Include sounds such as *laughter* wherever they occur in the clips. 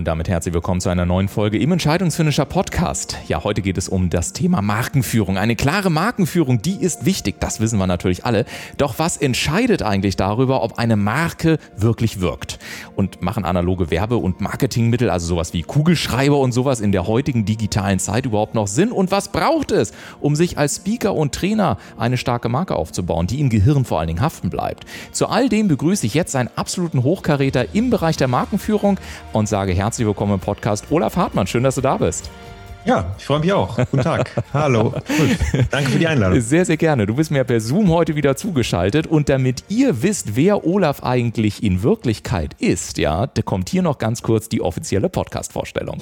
Und damit herzlich willkommen zu einer neuen Folge im Entscheidungsfinisher Podcast. Ja, heute geht es um das Thema Markenführung. Eine klare Markenführung, die ist wichtig, das wissen wir natürlich alle. Doch was entscheidet eigentlich darüber, ob eine Marke wirklich wirkt? Und machen analoge Werbe- und Marketingmittel, also sowas wie Kugelschreiber und sowas in der heutigen digitalen Zeit überhaupt noch Sinn? Und was braucht es, um sich als Speaker und Trainer eine starke Marke aufzubauen, die im Gehirn vor allen Dingen haften bleibt? Zu all dem begrüße ich jetzt einen absoluten Hochkaräter im Bereich der Markenführung und sage herzlich herzlich willkommen im Podcast. Olaf Hartmann, schön, dass du da bist. Ja, ich freue mich auch. Guten Tag. *laughs* Hallo. Gut. Danke für die Einladung. Sehr, sehr gerne. Du bist mir per Zoom heute wieder zugeschaltet. Und damit ihr wisst, wer Olaf eigentlich in Wirklichkeit ist, ja, da kommt hier noch ganz kurz die offizielle Podcast-Vorstellung.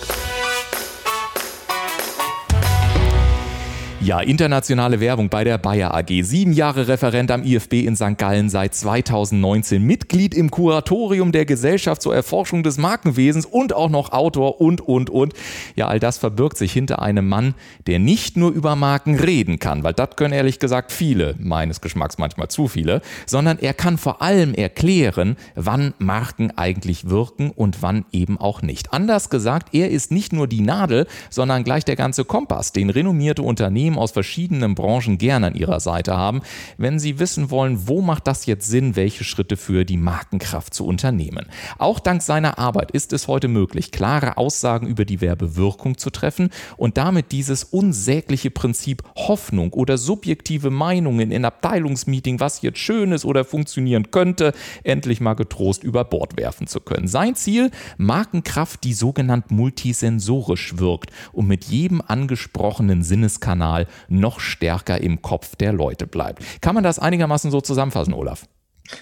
Ja, internationale Werbung bei der Bayer AG. Sieben Jahre Referent am IFB in St. Gallen seit 2019. Mitglied im Kuratorium der Gesellschaft zur Erforschung des Markenwesens und auch noch Autor und, und, und. Ja, all das verbirgt sich hinter einem Mann, der nicht nur über Marken reden kann, weil das können ehrlich gesagt viele, meines Geschmacks manchmal zu viele, sondern er kann vor allem erklären, wann Marken eigentlich wirken und wann eben auch nicht. Anders gesagt, er ist nicht nur die Nadel, sondern gleich der ganze Kompass, den renommierte Unternehmen Unternehmen aus verschiedenen Branchen gerne an ihrer Seite haben, wenn sie wissen wollen, wo macht das jetzt Sinn, welche Schritte für die Markenkraft zu unternehmen. Auch dank seiner Arbeit ist es heute möglich, klare Aussagen über die Werbewirkung zu treffen und damit dieses unsägliche Prinzip Hoffnung oder subjektive Meinungen in Abteilungsmeeting, was jetzt schön ist oder funktionieren könnte, endlich mal getrost über Bord werfen zu können. Sein Ziel, Markenkraft, die sogenannt multisensorisch wirkt und mit jedem angesprochenen Sinneskanal Signal noch stärker im Kopf der Leute bleibt. Kann man das einigermaßen so zusammenfassen, Olaf?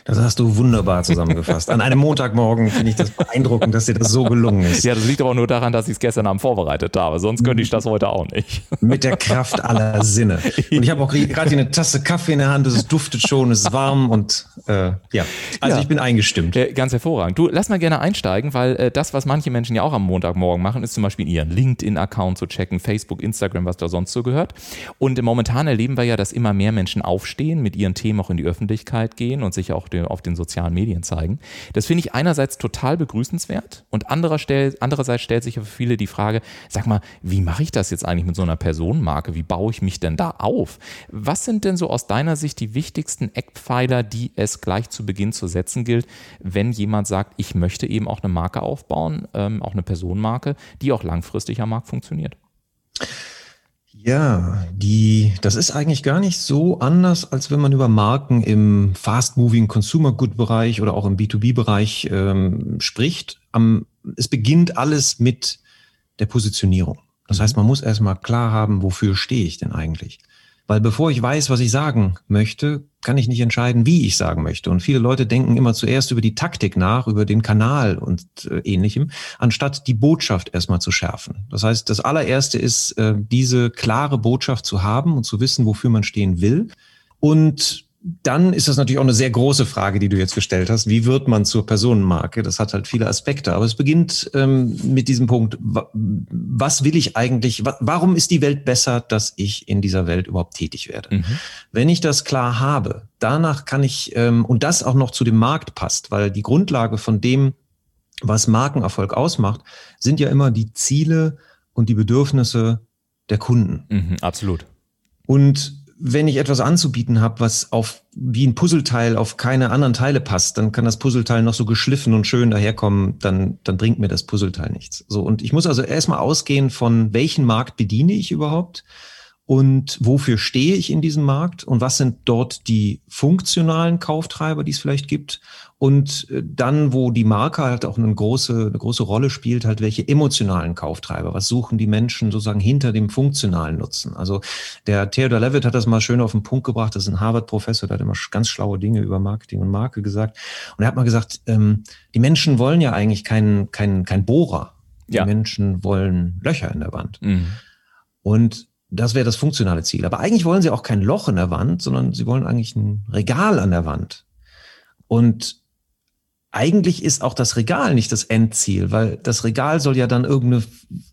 Das hast du wunderbar zusammengefasst. An einem Montagmorgen finde ich das beeindruckend, dass dir das so gelungen ist. Ja, das liegt aber nur daran, dass ich es gestern Abend vorbereitet habe. Sonst könnte ich das heute auch nicht. Mit der Kraft aller Sinne. Und ich habe auch gerade eine Tasse Kaffee in der Hand. Es duftet schon, es ist warm und äh, ja. Also ja. ich bin eingestimmt. Äh, ganz hervorragend. Du, lass mal gerne einsteigen, weil äh, das, was manche Menschen ja auch am Montagmorgen machen, ist zum Beispiel ihren LinkedIn-Account zu checken, Facebook, Instagram, was da sonst so gehört. Und momentan erleben wir ja, dass immer mehr Menschen aufstehen, mit ihren Themen auch in die Öffentlichkeit gehen und sich auch auf den sozialen Medien zeigen. Das finde ich einerseits total begrüßenswert und andererseits stellt sich für viele die Frage, sag mal, wie mache ich das jetzt eigentlich mit so einer Personenmarke? Wie baue ich mich denn da auf? Was sind denn so aus deiner Sicht die wichtigsten Eckpfeiler, die es gleich zu Beginn zu setzen gilt, wenn jemand sagt, ich möchte eben auch eine Marke aufbauen, ähm, auch eine Personenmarke, die auch langfristig am Markt funktioniert? Ja, die, das ist eigentlich gar nicht so anders, als wenn man über Marken im Fast-Moving Consumer Good Bereich oder auch im B2B-Bereich ähm, spricht. Am, es beginnt alles mit der Positionierung. Das heißt, man muss erstmal klar haben, wofür stehe ich denn eigentlich? Weil bevor ich weiß, was ich sagen möchte, kann ich nicht entscheiden, wie ich sagen möchte. Und viele Leute denken immer zuerst über die Taktik nach, über den Kanal und äh, ähnlichem, anstatt die Botschaft erstmal zu schärfen. Das heißt, das allererste ist, äh, diese klare Botschaft zu haben und zu wissen, wofür man stehen will. Und dann ist das natürlich auch eine sehr große Frage, die du jetzt gestellt hast. Wie wird man zur Personenmarke? Das hat halt viele Aspekte. Aber es beginnt ähm, mit diesem Punkt, was will ich eigentlich, warum ist die Welt besser, dass ich in dieser Welt überhaupt tätig werde? Mhm. Wenn ich das klar habe, danach kann ich, ähm, und das auch noch zu dem Markt passt, weil die Grundlage von dem, was Markenerfolg ausmacht, sind ja immer die Ziele und die Bedürfnisse der Kunden. Mhm, absolut. Und wenn ich etwas anzubieten habe, was auf wie ein Puzzleteil auf keine anderen Teile passt, dann kann das Puzzleteil noch so geschliffen und schön daherkommen, dann, dann bringt mir das Puzzleteil nichts. So, und ich muss also erstmal ausgehen von welchen Markt bediene ich überhaupt und wofür stehe ich in diesem Markt und was sind dort die funktionalen Kauftreiber, die es vielleicht gibt und äh, dann, wo die Marke halt auch eine große, eine große Rolle spielt, halt welche emotionalen Kauftreiber, was suchen die Menschen sozusagen hinter dem funktionalen Nutzen. Also der Theodor Levitt hat das mal schön auf den Punkt gebracht, das ist ein Harvard-Professor, der hat immer ganz schlaue Dinge über Marketing und Marke gesagt und er hat mal gesagt, ähm, die Menschen wollen ja eigentlich keinen kein, kein Bohrer, die ja. Menschen wollen Löcher in der Wand. Mhm. Und das wäre das funktionale Ziel. Aber eigentlich wollen sie auch kein Loch in der Wand, sondern sie wollen eigentlich ein Regal an der Wand. Und eigentlich ist auch das Regal nicht das Endziel, weil das Regal soll ja dann irgendeine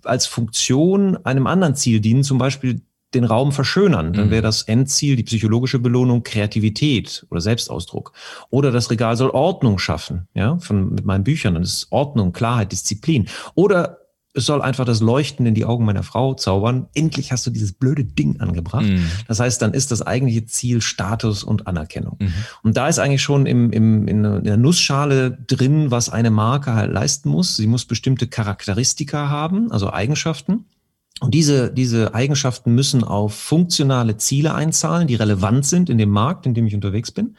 als Funktion einem anderen Ziel dienen, zum Beispiel den Raum verschönern. Dann wäre mhm. das Endziel, die psychologische Belohnung, Kreativität oder Selbstausdruck. Oder das Regal soll Ordnung schaffen, ja, von mit meinen Büchern. Es ist Ordnung, Klarheit, Disziplin. Oder es soll einfach das Leuchten in die Augen meiner Frau zaubern. Endlich hast du dieses blöde Ding angebracht. Mhm. Das heißt, dann ist das eigentliche Ziel Status und Anerkennung. Mhm. Und da ist eigentlich schon im, im, in der Nussschale drin, was eine Marke halt leisten muss. Sie muss bestimmte Charakteristika haben, also Eigenschaften. Und diese, diese Eigenschaften müssen auf funktionale Ziele einzahlen, die relevant sind in dem Markt, in dem ich unterwegs bin.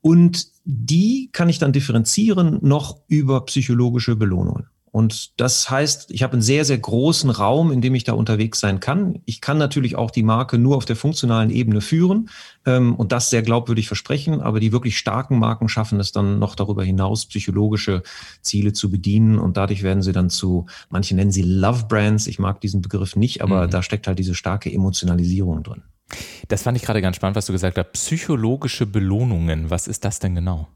Und die kann ich dann differenzieren noch über psychologische Belohnungen. Und das heißt, ich habe einen sehr, sehr großen Raum, in dem ich da unterwegs sein kann. Ich kann natürlich auch die Marke nur auf der funktionalen Ebene führen ähm, und das sehr glaubwürdig versprechen, aber die wirklich starken Marken schaffen es dann noch darüber hinaus, psychologische Ziele zu bedienen und dadurch werden sie dann zu, manche nennen sie Love Brands, ich mag diesen Begriff nicht, aber mhm. da steckt halt diese starke Emotionalisierung drin. Das fand ich gerade ganz spannend, was du gesagt hast. Psychologische Belohnungen, was ist das denn genau?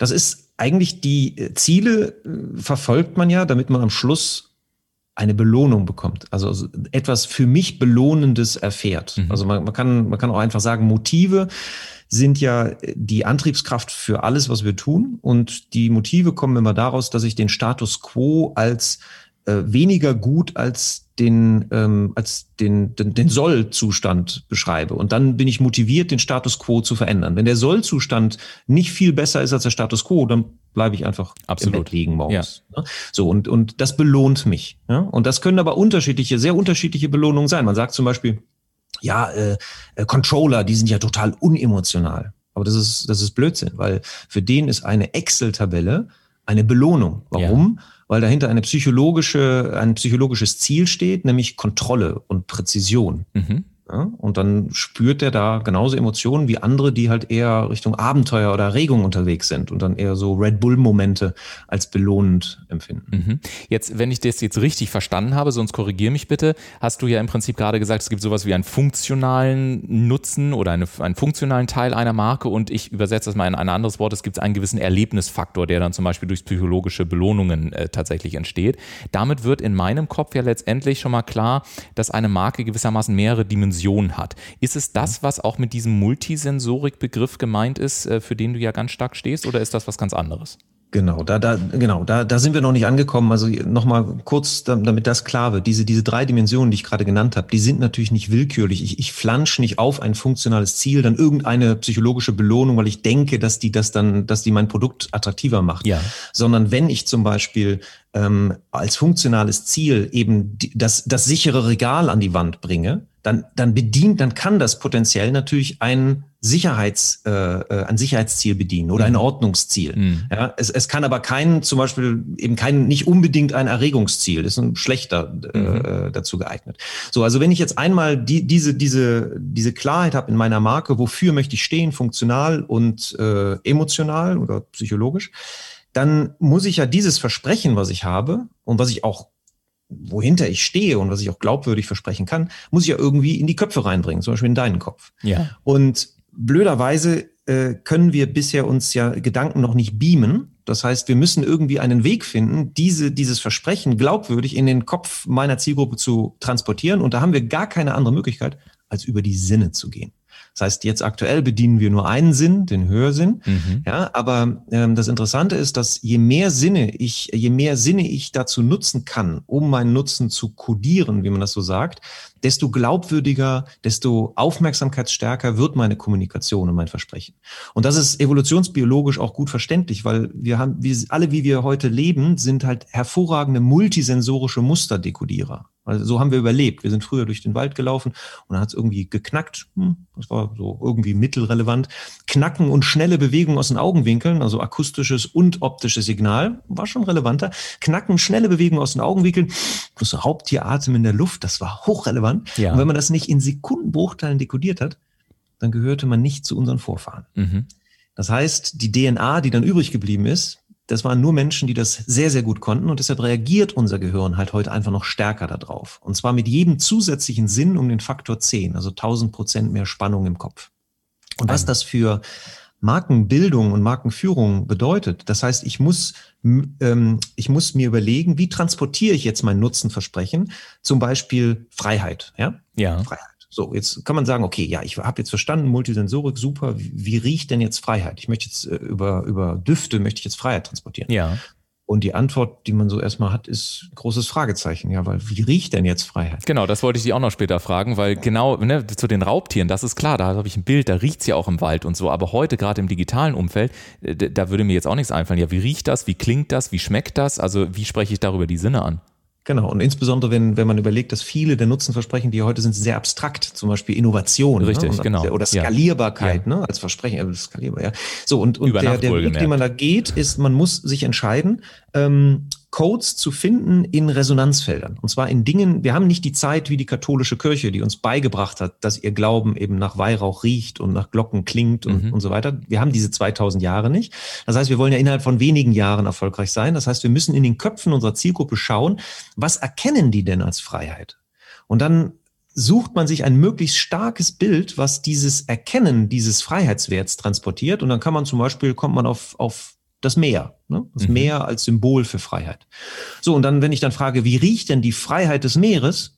Das ist eigentlich die äh, Ziele äh, verfolgt man ja, damit man am Schluss eine Belohnung bekommt. Also etwas für mich Belohnendes erfährt. Mhm. Also man, man, kann, man kann auch einfach sagen, Motive sind ja äh, die Antriebskraft für alles, was wir tun. Und die Motive kommen immer daraus, dass ich den Status quo als äh, weniger gut als den, ähm, als den, den, den Soll-Zustand beschreibe. Und dann bin ich motiviert, den Status quo zu verändern. Wenn der Soll-Zustand nicht viel besser ist als der Status quo, dann bleibe ich einfach Absolut. im Bett liegen morgens. Ja. Ne? So, und, und das belohnt mich. Ja? Und das können aber unterschiedliche, sehr unterschiedliche Belohnungen sein. Man sagt zum Beispiel, ja, äh, äh, Controller, die sind ja total unemotional. Aber das ist, das ist Blödsinn, weil für den ist eine Excel-Tabelle eine Belohnung. Warum? Ja weil dahinter eine psychologische, ein psychologisches Ziel steht, nämlich Kontrolle und Präzision. Mhm. Ja, und dann spürt er da genauso Emotionen wie andere, die halt eher Richtung Abenteuer oder Erregung unterwegs sind und dann eher so Red Bull-Momente als belohnend empfinden. Mhm. Jetzt, wenn ich das jetzt richtig verstanden habe, sonst korrigiere mich bitte, hast du ja im Prinzip gerade gesagt, es gibt sowas wie einen funktionalen Nutzen oder eine, einen funktionalen Teil einer Marke und ich übersetze das mal in ein anderes Wort, es gibt einen gewissen Erlebnisfaktor, der dann zum Beispiel durch psychologische Belohnungen äh, tatsächlich entsteht. Damit wird in meinem Kopf ja letztendlich schon mal klar, dass eine Marke gewissermaßen mehrere Dimensionen Dimension hat. Ist es das, was auch mit diesem Multisensorik-Begriff gemeint ist, äh, für den du ja ganz stark stehst, oder ist das was ganz anderes? Genau, da, da, genau, da, da sind wir noch nicht angekommen. Also nochmal kurz, damit das klar wird. Diese, diese drei Dimensionen, die ich gerade genannt habe, die sind natürlich nicht willkürlich. Ich, ich flansch nicht auf ein funktionales Ziel, dann irgendeine psychologische Belohnung, weil ich denke, dass die das dann, dass die mein Produkt attraktiver macht. Ja. Sondern wenn ich zum Beispiel ähm, als funktionales Ziel eben die, das, das sichere Regal an die Wand bringe, dann, dann bedient, dann kann das potenziell natürlich ein Sicherheits, äh, äh, ein Sicherheitsziel bedienen oder ein mhm. Ordnungsziel. Mhm. Ja, es, es kann aber kein, zum Beispiel eben kein, nicht unbedingt ein Erregungsziel, das ist ein schlechter äh, mhm. Äh, dazu geeignet. So, also wenn ich jetzt einmal die, diese, diese, diese Klarheit habe in meiner Marke, wofür möchte ich stehen, funktional und äh, emotional oder psychologisch, dann muss ich ja dieses Versprechen, was ich habe und was ich auch wohinter ich stehe und was ich auch glaubwürdig versprechen kann, muss ich ja irgendwie in die Köpfe reinbringen, zum Beispiel in deinen Kopf. Ja. Und blöderweise äh, können wir bisher uns ja Gedanken noch nicht beamen. Das heißt, wir müssen irgendwie einen Weg finden, diese, dieses Versprechen glaubwürdig in den Kopf meiner Zielgruppe zu transportieren. Und da haben wir gar keine andere Möglichkeit, als über die Sinne zu gehen. Das heißt, jetzt aktuell bedienen wir nur einen Sinn, den Hörsinn. Mhm. Ja, aber ähm, das Interessante ist, dass je mehr Sinne ich, je mehr Sinne ich dazu nutzen kann, um meinen Nutzen zu kodieren, wie man das so sagt, desto glaubwürdiger, desto aufmerksamkeitsstärker wird meine Kommunikation und mein Versprechen. Und das ist evolutionsbiologisch auch gut verständlich, weil wir haben, wir alle, wie wir heute leben, sind halt hervorragende multisensorische Musterdekodierer. Also so haben wir überlebt. Wir sind früher durch den Wald gelaufen und dann hat es irgendwie geknackt. Hm, das war so irgendwie mittelrelevant. Knacken und schnelle Bewegungen aus den Augenwinkeln, also akustisches und optisches Signal, war schon relevanter. Knacken, schnelle Bewegungen aus den Augenwinkeln, plus Raubtieratem in der Luft, das war hochrelevant. Ja. Und wenn man das nicht in Sekundenbruchteilen dekodiert hat, dann gehörte man nicht zu unseren Vorfahren. Mhm. Das heißt, die DNA, die dann übrig geblieben ist, das waren nur Menschen, die das sehr, sehr gut konnten und deshalb reagiert unser Gehirn halt heute einfach noch stärker darauf. Und zwar mit jedem zusätzlichen Sinn um den Faktor 10, also 1000 Prozent mehr Spannung im Kopf. Und was das für Markenbildung und Markenführung bedeutet. Das heißt, ich muss, ähm, ich muss mir überlegen, wie transportiere ich jetzt mein Nutzenversprechen? Zum Beispiel Freiheit. Ja. Ja. Freiheit. So, jetzt kann man sagen, okay, ja, ich habe jetzt verstanden, Multisensorik, super. Wie, wie riecht denn jetzt Freiheit? Ich möchte jetzt äh, über, über Düfte möchte ich jetzt Freiheit transportieren. Ja. Und die Antwort, die man so erstmal hat, ist großes Fragezeichen. Ja, weil wie riecht denn jetzt Freiheit? Genau, das wollte ich dich auch noch später fragen, weil genau ne, zu den Raubtieren, das ist klar, da habe ich ein Bild, da riecht es ja auch im Wald und so. Aber heute, gerade im digitalen Umfeld, äh, da würde mir jetzt auch nichts einfallen. Ja, wie riecht das? Wie klingt das? Wie schmeckt das? Also, wie spreche ich darüber die Sinne an? Genau, und insbesondere wenn, wenn man überlegt, dass viele der Nutzenversprechen, die heute sind, sehr abstrakt, zum Beispiel Innovation ne? Richtig, ne? genau. oder Skalierbarkeit, ja. ne? als Versprechen, äh, skalierbar, ja. So, und, und der, der Weg, den man da geht, ist, man muss sich entscheiden, ähm, Codes zu finden in Resonanzfeldern. Und zwar in Dingen, wir haben nicht die Zeit wie die katholische Kirche, die uns beigebracht hat, dass ihr Glauben eben nach Weihrauch riecht und nach Glocken klingt und, mhm. und so weiter. Wir haben diese 2000 Jahre nicht. Das heißt, wir wollen ja innerhalb von wenigen Jahren erfolgreich sein. Das heißt, wir müssen in den Köpfen unserer Zielgruppe schauen, was erkennen die denn als Freiheit? Und dann sucht man sich ein möglichst starkes Bild, was dieses Erkennen dieses Freiheitswerts transportiert. Und dann kann man zum Beispiel, kommt man auf, auf das Meer. Ne? Das mhm. Meer als Symbol für Freiheit. So, und dann, wenn ich dann frage, wie riecht denn die Freiheit des Meeres,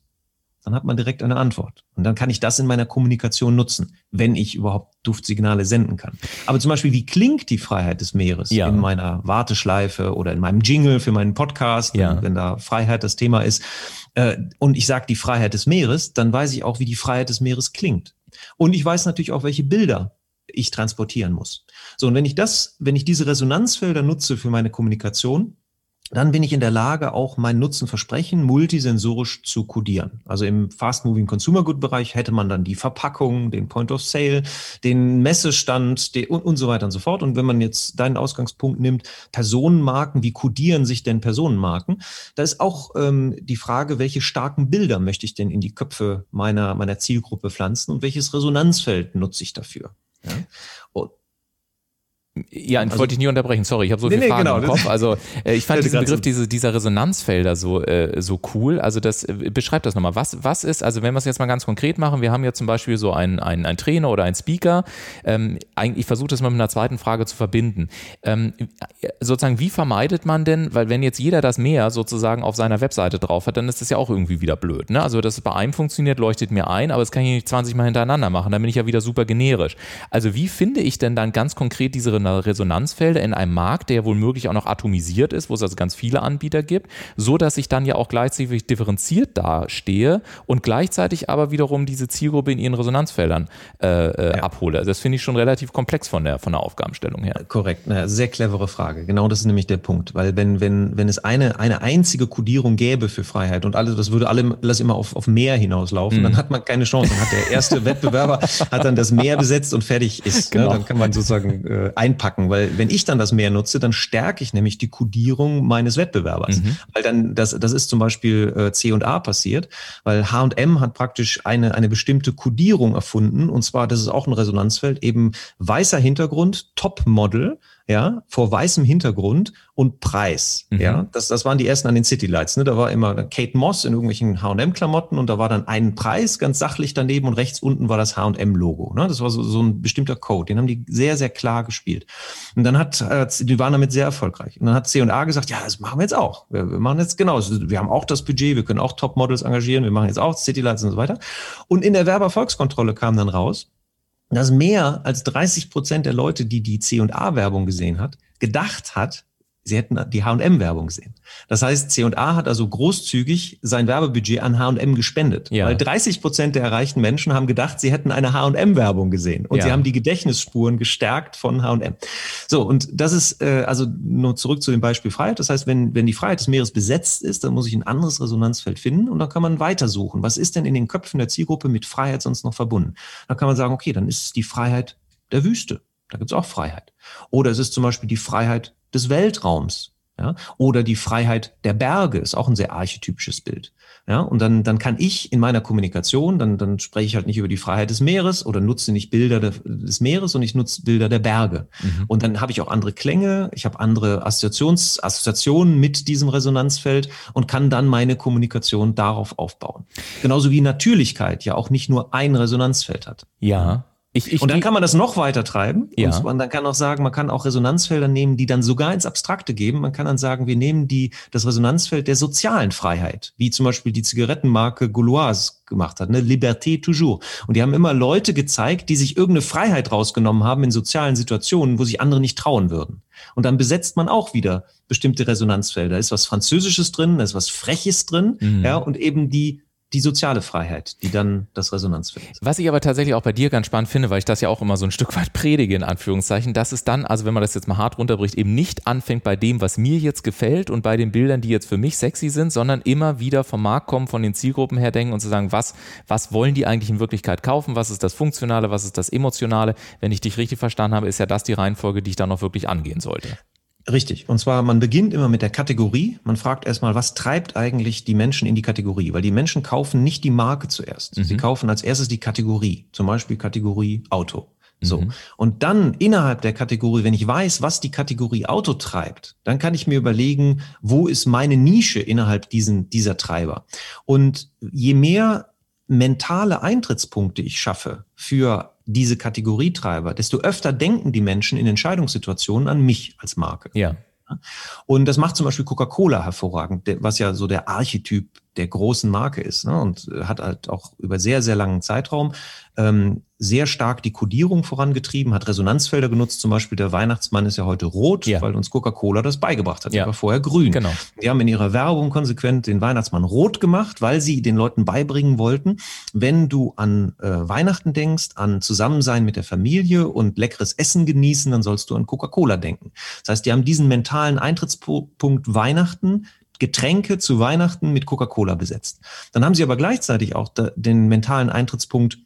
dann hat man direkt eine Antwort. Und dann kann ich das in meiner Kommunikation nutzen, wenn ich überhaupt Duftsignale senden kann. Aber zum Beispiel, wie klingt die Freiheit des Meeres ja. in meiner Warteschleife oder in meinem Jingle für meinen Podcast, ja. wenn, da Freiheit das Thema ist, äh, und ich sage die Freiheit des Meeres, dann weiß ich auch, wie die Freiheit des Meeres klingt. Und ich weiß natürlich auch, welche Bilder ich transportieren muss. So, und wenn ich das, wenn ich diese Resonanzfelder nutze für meine Kommunikation, dann bin ich in der Lage, auch mein Nutzenversprechen multisensorisch zu codieren. Also im Fast-Moving Consumer Good Bereich hätte man dann die Verpackung, den Point of Sale, den Messestand den, und, und so weiter und so fort. Und wenn man jetzt deinen Ausgangspunkt nimmt, Personenmarken, wie codieren sich denn Personenmarken? Da ist auch ähm, die Frage, welche starken Bilder möchte ich denn in die Köpfe meiner, meiner Zielgruppe pflanzen und welches Resonanzfeld nutze ich dafür? Ja? Ja, also, wollte ich nie unterbrechen, sorry, ich habe so nee, viele Fragen genau, im Kopf. Also äh, ich *laughs* fand diesen Begriff diese, dieser Resonanzfelder so, äh, so cool. Also das äh, beschreibt das nochmal. Was, was ist, also wenn wir es jetzt mal ganz konkret machen, wir haben ja zum Beispiel so einen, einen, einen Trainer oder einen Speaker. Ähm, ich versuche das mal mit einer zweiten Frage zu verbinden. Ähm, sozusagen, wie vermeidet man denn, weil wenn jetzt jeder das mehr sozusagen auf seiner Webseite drauf hat, dann ist das ja auch irgendwie wieder blöd. Ne? Also dass es bei einem funktioniert, leuchtet mir ein, aber das kann ich nicht 20 Mal hintereinander machen, dann bin ich ja wieder super generisch. Also wie finde ich denn dann ganz konkret diese Resonanzfelder in einem Markt, der wohl möglich auch noch atomisiert ist, wo es also ganz viele Anbieter gibt, so dass ich dann ja auch gleichzeitig differenziert dastehe und gleichzeitig aber wiederum diese Zielgruppe in ihren Resonanzfeldern äh, äh, ja. abhole. Also das finde ich schon relativ komplex von der, von der Aufgabenstellung her. Korrekt, eine sehr clevere Frage. Genau das ist nämlich der Punkt, weil wenn, wenn, wenn es eine, eine einzige Kodierung gäbe für Freiheit und alles, das würde alle, alles immer auf, auf mehr hinauslaufen, mhm. dann hat man keine Chance. Dann hat der erste *laughs* Wettbewerber hat dann das Meer besetzt und fertig ist. Ne? Genau. Ne? Dann kann man sozusagen äh, einpacken, weil wenn ich dann das Meer nutze, dann stärke ich nämlich die Kodierung meines Wettbewerbers. Mhm. Weil dann, das, das ist zum Beispiel äh, C und A passiert, weil H&M hat praktisch eine, eine bestimmte Kodierung erfunden und zwar, das ist auch ein Resonanzfeld, eben weißer Hintergrund, Top-Model, ja, vor weißem Hintergrund und Preis. Mhm. Ja, das, das waren die ersten an den City Lights. Ne? Da war immer Kate Moss in irgendwelchen H&M-Klamotten und da war dann ein Preis ganz sachlich daneben und rechts unten war das H&M-Logo. Ne? Das war so, so ein bestimmter Code. Den haben die sehr, sehr klar gespielt. Und dann hat, äh, die waren damit sehr erfolgreich. Und dann hat C&A gesagt, ja, das machen wir jetzt auch. Wir, wir machen jetzt genau. Wir haben auch das Budget, wir können auch Top-Models engagieren, wir machen jetzt auch City Lights und so weiter. Und in der Werbeerfolgskontrolle kam dann raus, dass mehr als 30 Prozent der Leute, die die C&A-Werbung gesehen hat, gedacht hat, sie hätten die H&M-Werbung gesehen. Das heißt, C&A hat also großzügig sein Werbebudget an H&M gespendet. Ja. Weil 30 Prozent der erreichten Menschen haben gedacht, sie hätten eine H&M-Werbung gesehen. Und ja. sie haben die Gedächtnisspuren gestärkt von H&M. So, und das ist, äh, also nur zurück zu dem Beispiel Freiheit. Das heißt, wenn, wenn die Freiheit des Meeres besetzt ist, dann muss ich ein anderes Resonanzfeld finden und dann kann man weitersuchen. Was ist denn in den Köpfen der Zielgruppe mit Freiheit sonst noch verbunden? Dann kann man sagen, okay, dann ist es die Freiheit der Wüste. Da gibt es auch Freiheit. Oder es ist zum Beispiel die Freiheit des Weltraums. Ja, oder die Freiheit der Berge ist auch ein sehr archetypisches Bild. Ja, und dann, dann kann ich in meiner Kommunikation, dann, dann spreche ich halt nicht über die Freiheit des Meeres oder nutze nicht Bilder des Meeres, sondern ich nutze Bilder der Berge. Mhm. Und dann habe ich auch andere Klänge, ich habe andere Assoziations, Assoziationen mit diesem Resonanzfeld und kann dann meine Kommunikation darauf aufbauen. Genauso wie Natürlichkeit ja auch nicht nur ein Resonanzfeld hat. Ja. Ich, ich, und dann kann man das noch weiter treiben. Ja. Und man dann kann auch sagen, man kann auch Resonanzfelder nehmen, die dann sogar ins Abstrakte geben. Man kann dann sagen, wir nehmen die, das Resonanzfeld der sozialen Freiheit, wie zum Beispiel die Zigarettenmarke Gauloise gemacht hat, ne? Liberté toujours. Und die haben immer Leute gezeigt, die sich irgendeine Freiheit rausgenommen haben in sozialen Situationen, wo sich andere nicht trauen würden. Und dann besetzt man auch wieder bestimmte Resonanzfelder. Da ist was Französisches drin, da ist was Freches drin, mhm. ja, und eben die die soziale Freiheit, die dann das Resonanzfeld ist. Was ich aber tatsächlich auch bei dir ganz spannend finde, weil ich das ja auch immer so ein Stück weit predige, in Anführungszeichen, dass es dann, also wenn man das jetzt mal hart runterbricht, eben nicht anfängt bei dem, was mir jetzt gefällt und bei den Bildern, die jetzt für mich sexy sind, sondern immer wieder vom Markt kommen, von den Zielgruppen her denken und zu sagen, was, was wollen die eigentlich in Wirklichkeit kaufen, was ist das Funktionale, was ist das Emotionale. Wenn ich dich richtig verstanden habe, ist ja das die Reihenfolge, die ich dann noch wirklich angehen sollte. Richtig. Und zwar, man beginnt immer mit der Kategorie. Man fragt erstmal, was treibt eigentlich die Menschen in die Kategorie? Weil die Menschen kaufen nicht die Marke zuerst. Mhm. Sie kaufen als erstes die Kategorie. Zum Beispiel Kategorie Auto. So. Mhm. Und dann innerhalb der Kategorie, wenn ich weiß, was die Kategorie Auto treibt, dann kann ich mir überlegen, wo ist meine Nische innerhalb diesen, dieser Treiber? Und je mehr mentale Eintrittspunkte ich schaffe für diese Kategorietreiber, desto öfter denken die Menschen in Entscheidungssituationen an mich als Marke. Ja. Und das macht zum Beispiel Coca-Cola hervorragend, was ja so der Archetyp der großen Marke ist ne? und hat halt auch über sehr, sehr langen Zeitraum ähm, sehr stark die Kodierung vorangetrieben, hat Resonanzfelder genutzt. Zum Beispiel der Weihnachtsmann ist ja heute rot, ja. weil uns Coca-Cola das beigebracht hat. Ja. Der war vorher grün. Genau. Die haben in ihrer Werbung konsequent den Weihnachtsmann rot gemacht, weil sie den Leuten beibringen wollten, wenn du an äh, Weihnachten denkst, an Zusammensein mit der Familie und leckeres Essen genießen, dann sollst du an Coca-Cola denken. Das heißt, die haben diesen mentalen Eintrittspunkt Weihnachten Getränke zu Weihnachten mit Coca-Cola besetzt. Dann haben sie aber gleichzeitig auch den mentalen Eintrittspunkt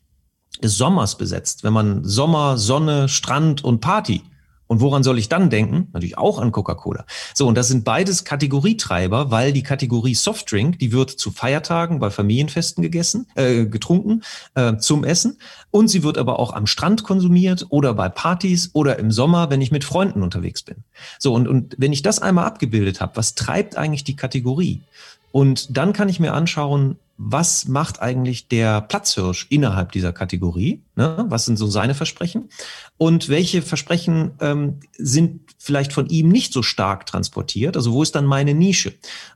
des Sommers besetzt. Wenn man Sommer, Sonne, Strand und Party und woran soll ich dann denken? Natürlich auch an Coca-Cola. So, und das sind beides Kategorietreiber, weil die Kategorie Softdrink, die wird zu Feiertagen bei Familienfesten gegessen, äh, getrunken äh, zum Essen. Und sie wird aber auch am Strand konsumiert oder bei Partys oder im Sommer, wenn ich mit Freunden unterwegs bin. So, und, und wenn ich das einmal abgebildet habe, was treibt eigentlich die Kategorie? Und dann kann ich mir anschauen, was macht eigentlich der Platzhirsch innerhalb dieser Kategorie? Ne? Was sind so seine Versprechen? Und welche Versprechen ähm, sind vielleicht von ihm nicht so stark transportiert? Also wo ist dann meine Nische?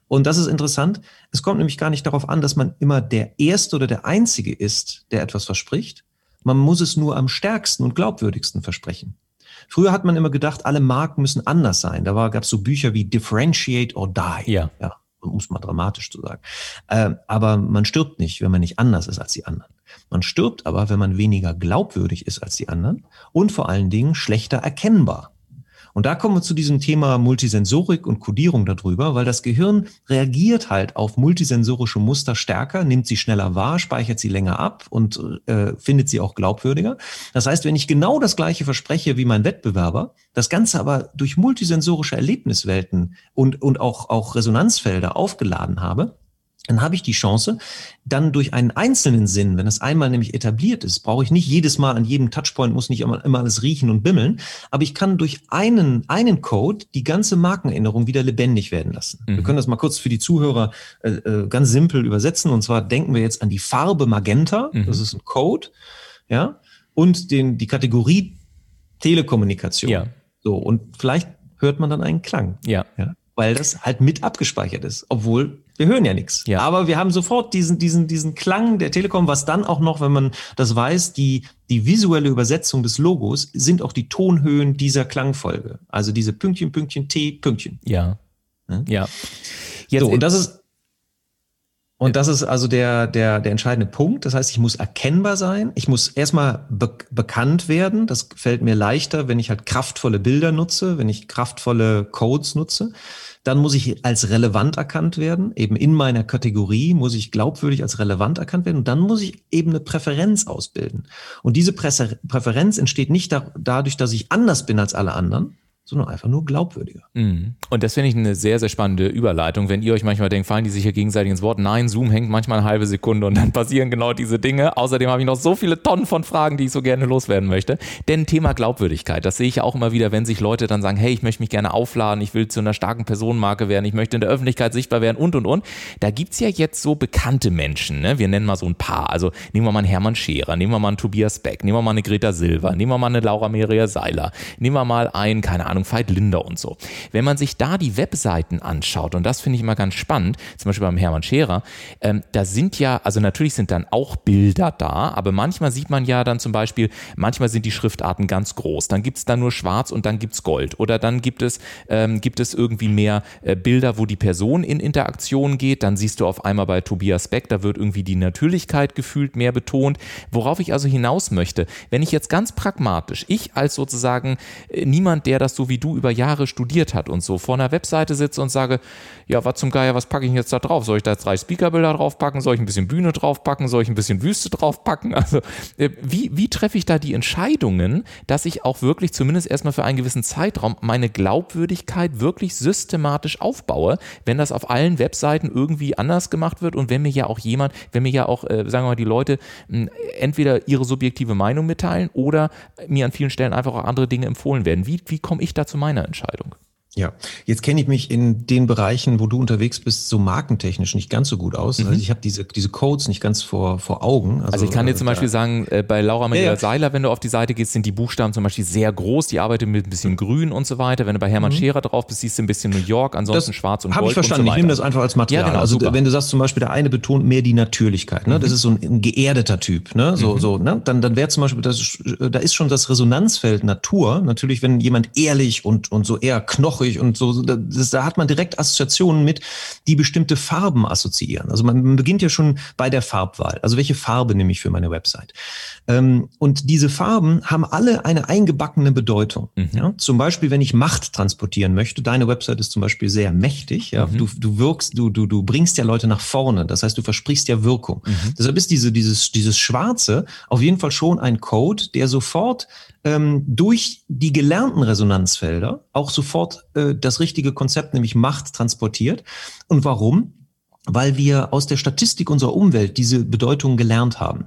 Und das ist interessant. Es kommt nämlich gar nicht darauf an, dass man immer der Erste oder der Einzige ist, der etwas verspricht. Man muss es nur am stärksten und glaubwürdigsten versprechen. Früher hat man immer gedacht, alle Marken müssen anders sein. Da gab es so Bücher wie Differentiate or Die. Ja. ja um es mal dramatisch zu sagen. Äh, aber man stirbt nicht, wenn man nicht anders ist als die anderen. Man stirbt aber, wenn man weniger glaubwürdig ist als die anderen und vor allen Dingen schlechter erkennbar. Und da kommen wir zu diesem Thema Multisensorik und Kodierung darüber, weil das Gehirn reagiert halt auf multisensorische Muster stärker, nimmt sie schneller wahr, speichert sie länger ab und äh, findet sie auch glaubwürdiger. Das heißt, wenn ich genau das gleiche verspreche wie mein Wettbewerber, das Ganze aber durch multisensorische Erlebniswelten und, und auch, auch Resonanzfelder aufgeladen habe, dann habe ich die Chance, dann durch einen einzelnen Sinn, wenn es einmal nämlich etabliert ist, brauche ich nicht jedes Mal an jedem Touchpoint, muss nicht immer, immer alles riechen und bimmeln, aber ich kann durch einen, einen Code die ganze Markenerinnerung wieder lebendig werden lassen. Mhm. Wir können das mal kurz für die Zuhörer äh, äh, ganz simpel übersetzen und zwar denken wir jetzt an die Farbe Magenta, mhm. das ist ein Code, ja, und den, die Kategorie Telekommunikation. Ja. So, und vielleicht hört man dann einen Klang. Ja. ja weil das halt mit abgespeichert ist, obwohl wir hören ja nichts. Ja. Aber wir haben sofort diesen, diesen, diesen Klang der Telekom, was dann auch noch, wenn man das weiß, die, die visuelle Übersetzung des Logos sind auch die Tonhöhen dieser Klangfolge. Also diese Pünktchen, Pünktchen, T, Pünktchen. Ja. Ja. ja. Jetzt so, und das ist, und das ist also der, der, der entscheidende Punkt. Das heißt, ich muss erkennbar sein. Ich muss erstmal be bekannt werden. Das fällt mir leichter, wenn ich halt kraftvolle Bilder nutze, wenn ich kraftvolle Codes nutze. Dann muss ich als relevant erkannt werden. Eben in meiner Kategorie muss ich glaubwürdig als relevant erkannt werden. Und dann muss ich eben eine Präferenz ausbilden. Und diese Präferenz entsteht nicht da, dadurch, dass ich anders bin als alle anderen, sondern einfach nur glaubwürdiger. Mhm. Und das finde ich eine sehr, sehr spannende Überleitung. Wenn ihr euch manchmal denkt, fallen die sich hier gegenseitig ins Wort. Nein, Zoom hängt manchmal eine halbe Sekunde und dann *laughs* passieren genau diese Dinge. Außerdem habe ich noch so viele Tonnen von Fragen, die ich so gerne loswerden möchte. Denn Thema Glaubwürdigkeit, das sehe ich auch immer wieder, wenn sich Leute dann sagen, hey, ich möchte mich gerne aufladen, ich will zu einer starken Personenmarke werden, ich möchte in der Öffentlichkeit sichtbar werden und, und, und. Da gibt es ja jetzt so bekannte Menschen, ne? wir nennen mal so ein paar. Also nehmen wir mal einen Hermann Scherer, nehmen wir mal einen Tobias Beck, nehmen wir mal eine Greta Silva, nehmen wir mal eine Laura Meria Seiler, nehmen wir mal einen, keine Ahnung, Veit Linder und so. Wenn man sich da die Webseiten anschaut, und das finde ich immer ganz spannend, zum Beispiel beim Hermann Scherer, ähm, da sind ja, also natürlich sind dann auch Bilder da, aber manchmal sieht man ja dann zum Beispiel, manchmal sind die Schriftarten ganz groß, dann gibt es da nur schwarz und dann gibt es Gold oder dann gibt es, ähm, gibt es irgendwie mehr äh, Bilder, wo die Person in Interaktion geht, dann siehst du auf einmal bei Tobias Beck, da wird irgendwie die Natürlichkeit gefühlt mehr betont. Worauf ich also hinaus möchte, wenn ich jetzt ganz pragmatisch, ich als sozusagen äh, niemand, der das so wie du über Jahre studiert hat und so, vor einer Webseite sitze und sage, ja, was zum Geier, was packe ich jetzt da drauf? Soll ich da drei Speakerbilder draufpacken? Soll ich ein bisschen Bühne draufpacken? Soll ich ein bisschen Wüste draufpacken? *laughs* Also, äh, wie, wie treffe ich da die Entscheidungen, dass ich auch wirklich zumindest erstmal für einen gewissen Zeitraum meine Glaubwürdigkeit wirklich systematisch aufbaue, wenn das auf allen Webseiten irgendwie anders gemacht wird und wenn mir ja auch jemand, wenn mir ja auch, äh, sagen wir mal, die Leute mh, entweder ihre subjektive Meinung mitteilen oder mir an vielen Stellen einfach auch andere Dinge empfohlen werden. Wie, wie komme ich da zu meiner Entscheidung? Ja, jetzt kenne ich mich in den Bereichen, wo du unterwegs bist, so markentechnisch nicht ganz so gut aus. Mhm. Also ich habe diese, diese Codes nicht ganz vor, vor Augen. Also, also ich kann dir zum Beispiel sagen, äh, bei Laura Maria ja, ja. Seiler, wenn du auf die Seite gehst, sind die Buchstaben zum Beispiel sehr groß, die arbeitet mit ein bisschen grün und so weiter. Wenn du bei Hermann mhm. Scherer drauf bist, siehst du ein bisschen New York, ansonsten das schwarz und gold ich verstanden. So ich nehme das einfach als Material. Ja, genau, also super. wenn du sagst zum Beispiel, der eine betont mehr die Natürlichkeit, ne? Mhm. das ist so ein, ein, geerdeter Typ, ne? so, mhm. so, ne? dann, dann wäre zum Beispiel, das, da ist schon das Resonanzfeld Natur. Natürlich, wenn jemand ehrlich und, und so eher knochig und so, das, da hat man direkt Assoziationen mit, die bestimmte Farben assoziieren. Also man beginnt ja schon bei der Farbwahl. Also welche Farbe nehme ich für meine Website? Ähm, und diese Farben haben alle eine eingebackene Bedeutung. Mhm. Ja? Zum Beispiel, wenn ich Macht transportieren möchte, deine Website ist zum Beispiel sehr mächtig. Ja? Mhm. Du, du wirkst, du, du, du bringst ja Leute nach vorne. Das heißt, du versprichst ja Wirkung. Mhm. Deshalb ist diese, dieses, dieses Schwarze auf jeden Fall schon ein Code, der sofort ähm, durch die gelernten Resonanzfelder auch sofort äh, das richtige Konzept, nämlich Macht, transportiert. Und warum? weil wir aus der Statistik unserer Umwelt diese Bedeutung gelernt haben.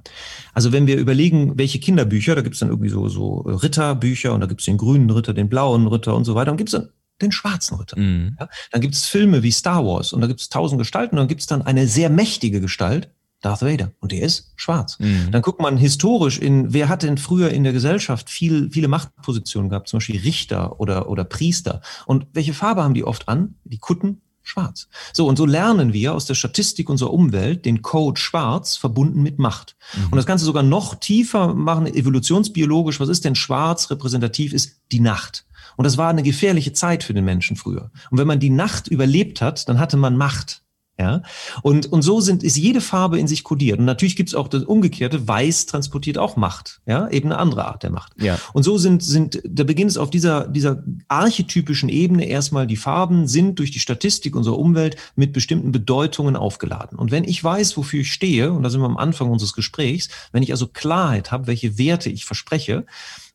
Also wenn wir überlegen, welche Kinderbücher, da gibt es dann irgendwie so, so Ritterbücher und da gibt es den grünen Ritter, den blauen Ritter und so weiter, und gibt es dann den schwarzen Ritter. Mhm. Ja, dann gibt es Filme wie Star Wars und da gibt es tausend Gestalten und dann gibt es dann eine sehr mächtige Gestalt, Darth Vader. Und der ist schwarz. Mhm. Dann guckt man historisch in, wer hat denn früher in der Gesellschaft viel, viele Machtpositionen gehabt, zum Beispiel Richter oder, oder Priester. Und welche Farbe haben die oft an? Die Kutten schwarz. So, und so lernen wir aus der Statistik unserer Umwelt den Code schwarz verbunden mit Macht. Mhm. Und das Ganze sogar noch tiefer machen, evolutionsbiologisch. Was ist denn schwarz repräsentativ? Ist die Nacht. Und das war eine gefährliche Zeit für den Menschen früher. Und wenn man die Nacht überlebt hat, dann hatte man Macht. Ja, und, und so sind, ist jede Farbe in sich kodiert. Und natürlich gibt es auch das Umgekehrte, weiß transportiert auch Macht, ja, eben eine andere Art der Macht. Ja. Und so sind, sind, da beginnt es auf dieser, dieser archetypischen Ebene erstmal, die Farben sind durch die Statistik unserer Umwelt mit bestimmten Bedeutungen aufgeladen. Und wenn ich weiß, wofür ich stehe, und da sind wir am Anfang unseres Gesprächs, wenn ich also Klarheit habe, welche Werte ich verspreche,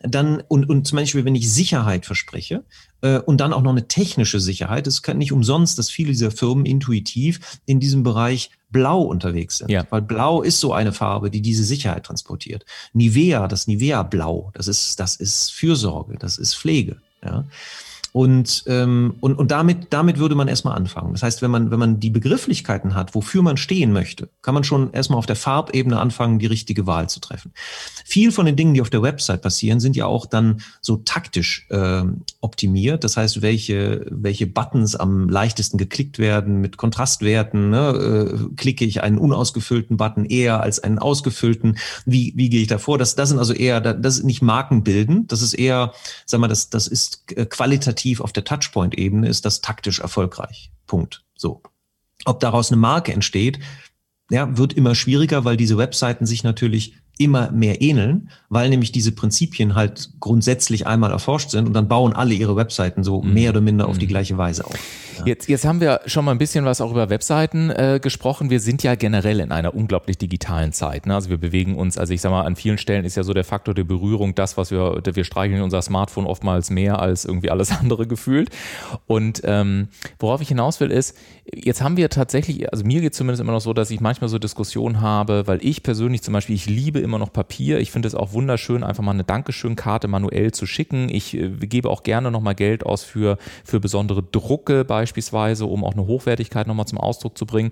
dann, und, und zum Beispiel, wenn ich Sicherheit verspreche, und dann auch noch eine technische Sicherheit. Es kann nicht umsonst, dass viele dieser Firmen intuitiv in diesem Bereich blau unterwegs sind. Ja. Weil blau ist so eine Farbe, die diese Sicherheit transportiert. Nivea, das Nivea Blau, das ist, das ist Fürsorge, das ist Pflege. Ja. Und, ähm, und, und damit, damit würde man erstmal anfangen. Das heißt, wenn man, wenn man die Begrifflichkeiten hat, wofür man stehen möchte, kann man schon erstmal auf der Farbebene anfangen, die richtige Wahl zu treffen. Viel von den Dingen, die auf der Website passieren, sind ja auch dann so taktisch äh, optimiert. Das heißt, welche, welche Buttons am leichtesten geklickt werden mit Kontrastwerten. Ne? Äh, klicke ich einen unausgefüllten Button eher als einen ausgefüllten? Wie, wie gehe ich da vor? Das, das sind also eher, das ist nicht Markenbilden, das ist eher, sag mal, das, das ist äh, qualitativ qualitativ auf der Touchpoint-Ebene ist das taktisch erfolgreich. Punkt. So. Ob daraus eine Marke entsteht, ja, wird immer schwieriger, weil diese Webseiten sich natürlich immer mehr ähneln, weil nämlich diese Prinzipien halt grundsätzlich einmal erforscht sind und dann bauen alle ihre Webseiten so mhm. mehr oder minder auf die mhm. gleiche Weise auf. Jetzt, jetzt haben wir schon mal ein bisschen was auch über Webseiten äh, gesprochen. Wir sind ja generell in einer unglaublich digitalen Zeit. Ne? Also wir bewegen uns, also ich sag mal, an vielen Stellen ist ja so der Faktor der Berührung das, was wir, wir streicheln unser Smartphone oftmals mehr als irgendwie alles *laughs* andere gefühlt. Und ähm, worauf ich hinaus will ist, jetzt haben wir tatsächlich, also mir geht es zumindest immer noch so, dass ich manchmal so Diskussionen habe, weil ich persönlich zum Beispiel, ich liebe immer noch Papier. Ich finde es auch wunderschön, einfach mal eine Dankeschön-Karte manuell zu schicken. Ich äh, gebe auch gerne nochmal Geld aus für, für besondere Drucke beispielsweise, um auch eine Hochwertigkeit nochmal zum Ausdruck zu bringen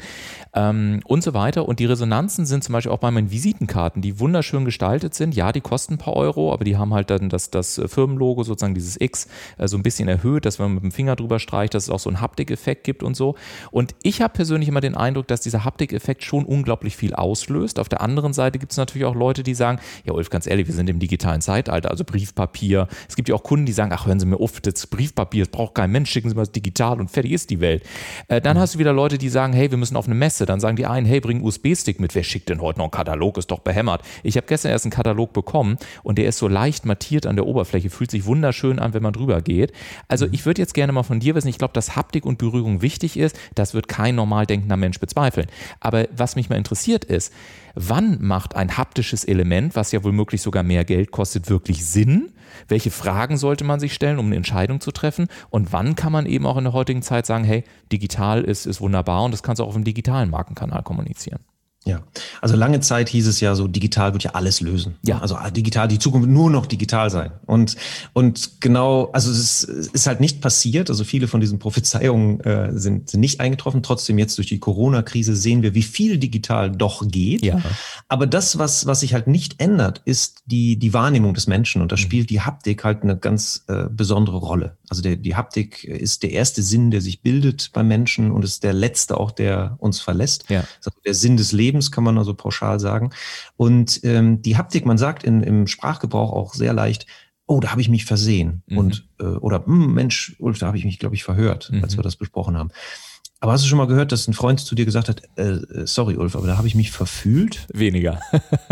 ähm, und so weiter. Und die Resonanzen sind zum Beispiel auch bei meinen Visitenkarten, die wunderschön gestaltet sind. Ja, die kosten ein paar Euro, aber die haben halt dann das, das Firmenlogo, sozusagen dieses X, äh, so ein bisschen erhöht, dass wenn man mit dem Finger drüber streicht, dass es auch so einen Haptikeffekt gibt und so. Und ich habe persönlich immer den Eindruck, dass dieser Haptikeffekt schon unglaublich viel auslöst. Auf der anderen Seite gibt es natürlich auch Leute, die sagen, ja Ulf, ganz ehrlich, wir sind im digitalen Zeitalter, also Briefpapier. Es gibt ja auch Kunden, die sagen, ach hören Sie mir auf, das Briefpapier, das braucht kein Mensch, schicken Sie mal das digital und fertig ist die Welt. Äh, dann mhm. hast du wieder Leute, die sagen, hey, wir müssen auf eine Messe. Dann sagen die einen, hey, bring USB-Stick mit. Wer schickt denn heute noch einen Katalog? Ist doch behämmert. Ich habe gestern erst einen Katalog bekommen und der ist so leicht mattiert an der Oberfläche, fühlt sich wunderschön an, wenn man drüber geht. Also mhm. ich würde jetzt gerne mal von dir wissen, ich glaube, dass Haptik und Berührung wichtig ist. Das wird kein normal denkender Mensch bezweifeln. Aber was mich mal interessiert ist, wann macht ein haptisches Element, was ja womöglich sogar mehr Geld kostet, wirklich Sinn? Welche Fragen sollte man sich stellen, um eine Entscheidung zu treffen? Und wann kann man eben auch in der heutigen Zeit sagen, hey, digital ist, ist wunderbar und das kannst du auch auf dem digitalen Markenkanal kommunizieren? Ja, also lange Zeit hieß es ja so, digital wird ja alles lösen. Ja. Also ah, digital, die Zukunft nur noch digital sein. Und, und genau, also es ist, ist halt nicht passiert. Also viele von diesen Prophezeiungen äh, sind, sind nicht eingetroffen. Trotzdem jetzt durch die Corona-Krise sehen wir, wie viel digital doch geht. Ja. Aber das, was, was sich halt nicht ändert, ist die, die Wahrnehmung des Menschen. Und da mhm. spielt die Haptik halt eine ganz äh, besondere Rolle. Also der, die Haptik ist der erste Sinn, der sich bildet beim Menschen und ist der letzte auch, der uns verlässt. Ja. Also der Sinn des Lebens, kann man also pauschal sagen. Und ähm, die Haptik, man sagt in, im Sprachgebrauch auch sehr leicht, oh, da habe ich mich versehen. Mhm. Und äh, oder hm, Mensch, Ulf, da habe ich mich, glaube ich, verhört, mhm. als wir das besprochen haben. Aber hast du schon mal gehört, dass ein Freund zu dir gesagt hat, äh, äh sorry Ulf, aber da habe ich mich verfühlt? Weniger.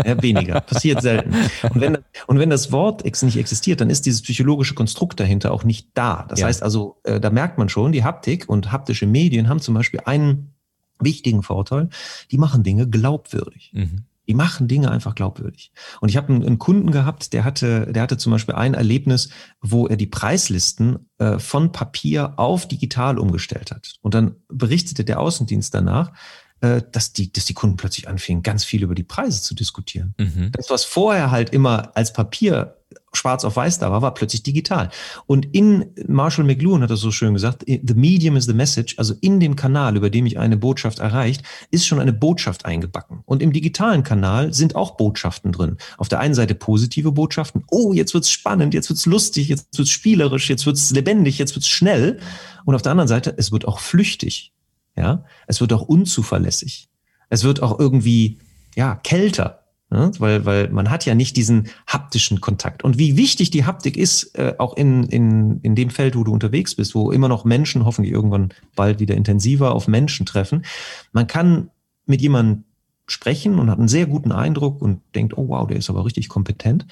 Ja, weniger. *laughs* Passiert selten. Und wenn, und wenn das Wort nicht existiert, dann ist dieses psychologische Konstrukt dahinter auch nicht da. Das ja. heißt also, äh, da merkt man schon, die Haptik und haptische Medien haben zum Beispiel einen wichtigen Vorteil, die machen Dinge glaubwürdig. Mhm. Die machen Dinge einfach glaubwürdig. Und ich habe einen, einen, Kunden gehabt, der hatte, der hatte zum Beispiel ein Erlebnis, wo er die Preislisten äh, von Papier auf digital umgestellt hat. Und dann berichtete der Außendienst danach, äh, dass die, dass die Kunden plötzlich anfingen, ganz viel über die Preise zu diskutieren. Mhm. Das, was vorher halt immer als Papier schwarz auf weiß da war, war plötzlich digital. Und in Marshall McLuhan hat das so schön gesagt, the medium is the message, also in dem Kanal, über dem mich eine Botschaft erreicht, ist schon eine Botschaft eingebacken. Und im digitalen Kanal sind auch Botschaften drin. Auf der einen Seite positive Botschaften, oh, jetzt wird's spannend, jetzt wird's lustig, jetzt wird's spielerisch, jetzt wird's lebendig, jetzt wird's schnell. Und auf der anderen Seite, es wird auch flüchtig. Ja, es wird auch unzuverlässig. Es wird auch irgendwie, ja, kälter. Ja, weil, weil man hat ja nicht diesen haptischen Kontakt. Und wie wichtig die Haptik ist, äh, auch in, in, in dem Feld, wo du unterwegs bist, wo immer noch Menschen hoffentlich irgendwann bald wieder intensiver auf Menschen treffen. Man kann mit jemandem sprechen und hat einen sehr guten Eindruck und denkt, oh wow, der ist aber richtig kompetent.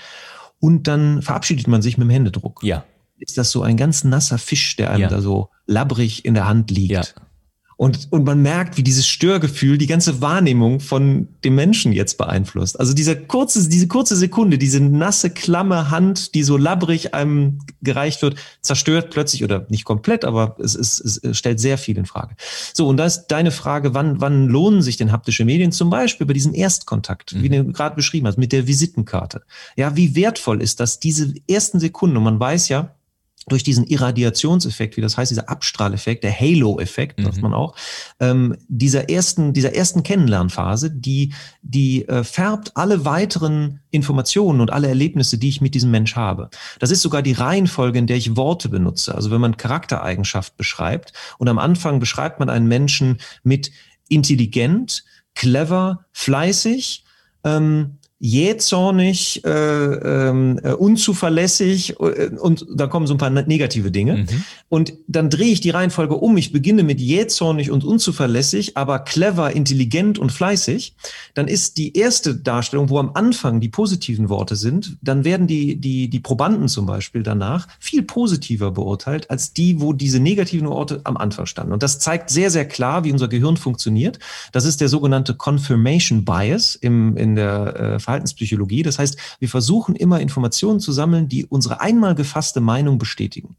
Und dann verabschiedet man sich mit dem Händedruck. Ja. Ist das so ein ganz nasser Fisch, der einem ja. da so labbrig in der Hand liegt? Ja. Und, und man merkt, wie dieses Störgefühl die ganze Wahrnehmung von dem Menschen jetzt beeinflusst. Also dieser kurze, diese kurze Sekunde, diese nasse, klamme Hand, die so labbrig einem gereicht wird, zerstört plötzlich oder nicht komplett, aber es, es, es stellt sehr viel in Frage. So, und da ist deine Frage, wann, wann lohnen sich denn haptische Medien? Zum Beispiel bei diesem Erstkontakt, mhm. wie du gerade beschrieben hast, mit der Visitenkarte. Ja, wie wertvoll ist das, diese ersten Sekunden? Und man weiß ja, durch diesen Irradiationseffekt, wie das heißt, dieser Abstrahleffekt, der Halo-Effekt, mhm. sagt man auch, ähm, dieser ersten, dieser ersten Kennenlernphase, die, die äh, färbt alle weiteren Informationen und alle Erlebnisse, die ich mit diesem Mensch habe. Das ist sogar die Reihenfolge, in der ich Worte benutze. Also wenn man Charaktereigenschaft beschreibt und am Anfang beschreibt man einen Menschen mit intelligent, clever, fleißig, ähm, jähzornig, äh, ähm, äh, unzuverlässig äh, und da kommen so ein paar ne-, negative Dinge. Mhm. Und dann drehe ich die Reihenfolge um. Ich beginne mit jähzornig und unzuverlässig, aber clever, intelligent und fleißig. Dann ist die erste Darstellung, wo am Anfang die positiven Worte sind, dann werden die, die, die Probanden zum Beispiel danach viel positiver beurteilt als die, wo diese negativen Worte am Anfang standen. Und das zeigt sehr, sehr klar, wie unser Gehirn funktioniert. Das ist der sogenannte Confirmation Bias im, in der äh, Verhaltenspsychologie. Das heißt, wir versuchen immer Informationen zu sammeln, die unsere einmal gefasste Meinung bestätigen.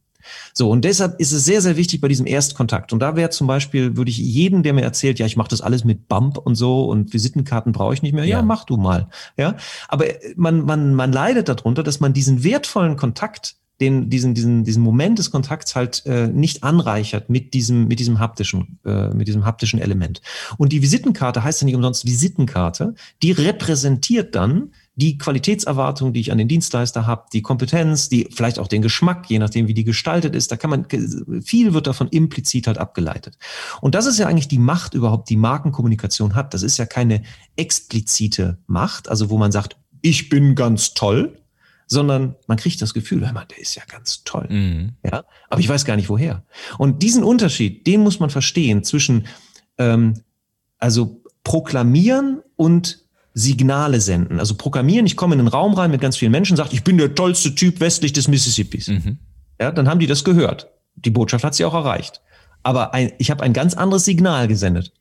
So, und deshalb ist es sehr, sehr wichtig bei diesem Erstkontakt. Und da wäre zum Beispiel, würde ich jeden, der mir erzählt, ja, ich mache das alles mit Bump und so und Visitenkarten brauche ich nicht mehr, ja. ja, mach du mal. Ja, aber man, man, man leidet darunter, dass man diesen wertvollen Kontakt den, diesen, diesen, diesen Moment des Kontakts halt äh, nicht anreichert mit diesem, mit diesem haptischen, äh, mit diesem haptischen Element. Und die Visitenkarte heißt ja nicht umsonst Visitenkarte, die repräsentiert dann die Qualitätserwartung, die ich an den Dienstleister habe, die Kompetenz, die vielleicht auch den Geschmack, je nachdem, wie die gestaltet ist, da kann man, viel wird davon implizit halt abgeleitet. Und das ist ja eigentlich die Macht überhaupt, die Markenkommunikation hat. Das ist ja keine explizite Macht, also wo man sagt, ich bin ganz toll, sondern man kriegt das Gefühl, hör mal, der ist ja ganz toll. Mhm. Ja, aber ich weiß gar nicht woher. Und diesen Unterschied, den muss man verstehen zwischen ähm, also proklamieren und Signale senden. Also proklamieren, ich komme in einen Raum rein mit ganz vielen Menschen, sagt, ich bin der tollste Typ westlich des Mississippis. Mhm. Ja, dann haben die das gehört. Die Botschaft hat sie auch erreicht. Aber ein, ich habe ein ganz anderes Signal gesendet.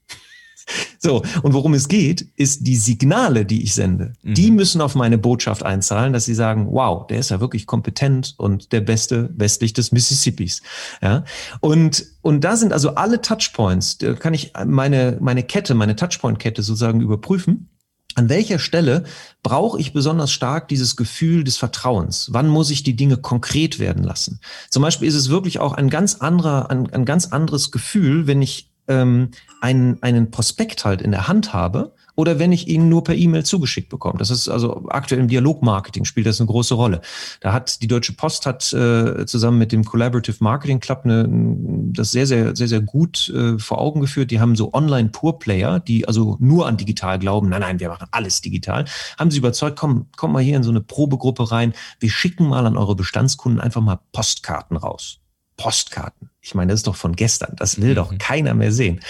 So, und worum es geht, ist die Signale, die ich sende. Mhm. Die müssen auf meine Botschaft einzahlen, dass sie sagen, wow, der ist ja wirklich kompetent und der Beste westlich des Mississippis. Ja, und, und da sind also alle Touchpoints, da kann ich meine, meine Kette, meine Touchpoint-Kette sozusagen überprüfen. An welcher Stelle brauche ich besonders stark dieses Gefühl des Vertrauens? Wann muss ich die Dinge konkret werden lassen? Zum Beispiel ist es wirklich auch ein ganz anderer, ein, ein ganz anderes Gefühl, wenn ich ähm, einen, einen Prospekt halt in der Hand habe oder wenn ich ihn nur per E-Mail zugeschickt bekomme. Das ist also aktuell im Dialogmarketing spielt das eine große Rolle. Da hat die Deutsche Post hat äh, zusammen mit dem Collaborative Marketing Club eine, das sehr, sehr, sehr, sehr gut äh, vor Augen geführt. Die haben so Online-Pure-Player, die also nur an digital glauben. Nein, nein, wir machen alles digital. Haben sie überzeugt, komm, komm mal hier in so eine Probegruppe rein. Wir schicken mal an eure Bestandskunden einfach mal Postkarten raus. Postkarten. Ich meine, das ist doch von gestern. Das will mhm. doch keiner mehr sehen.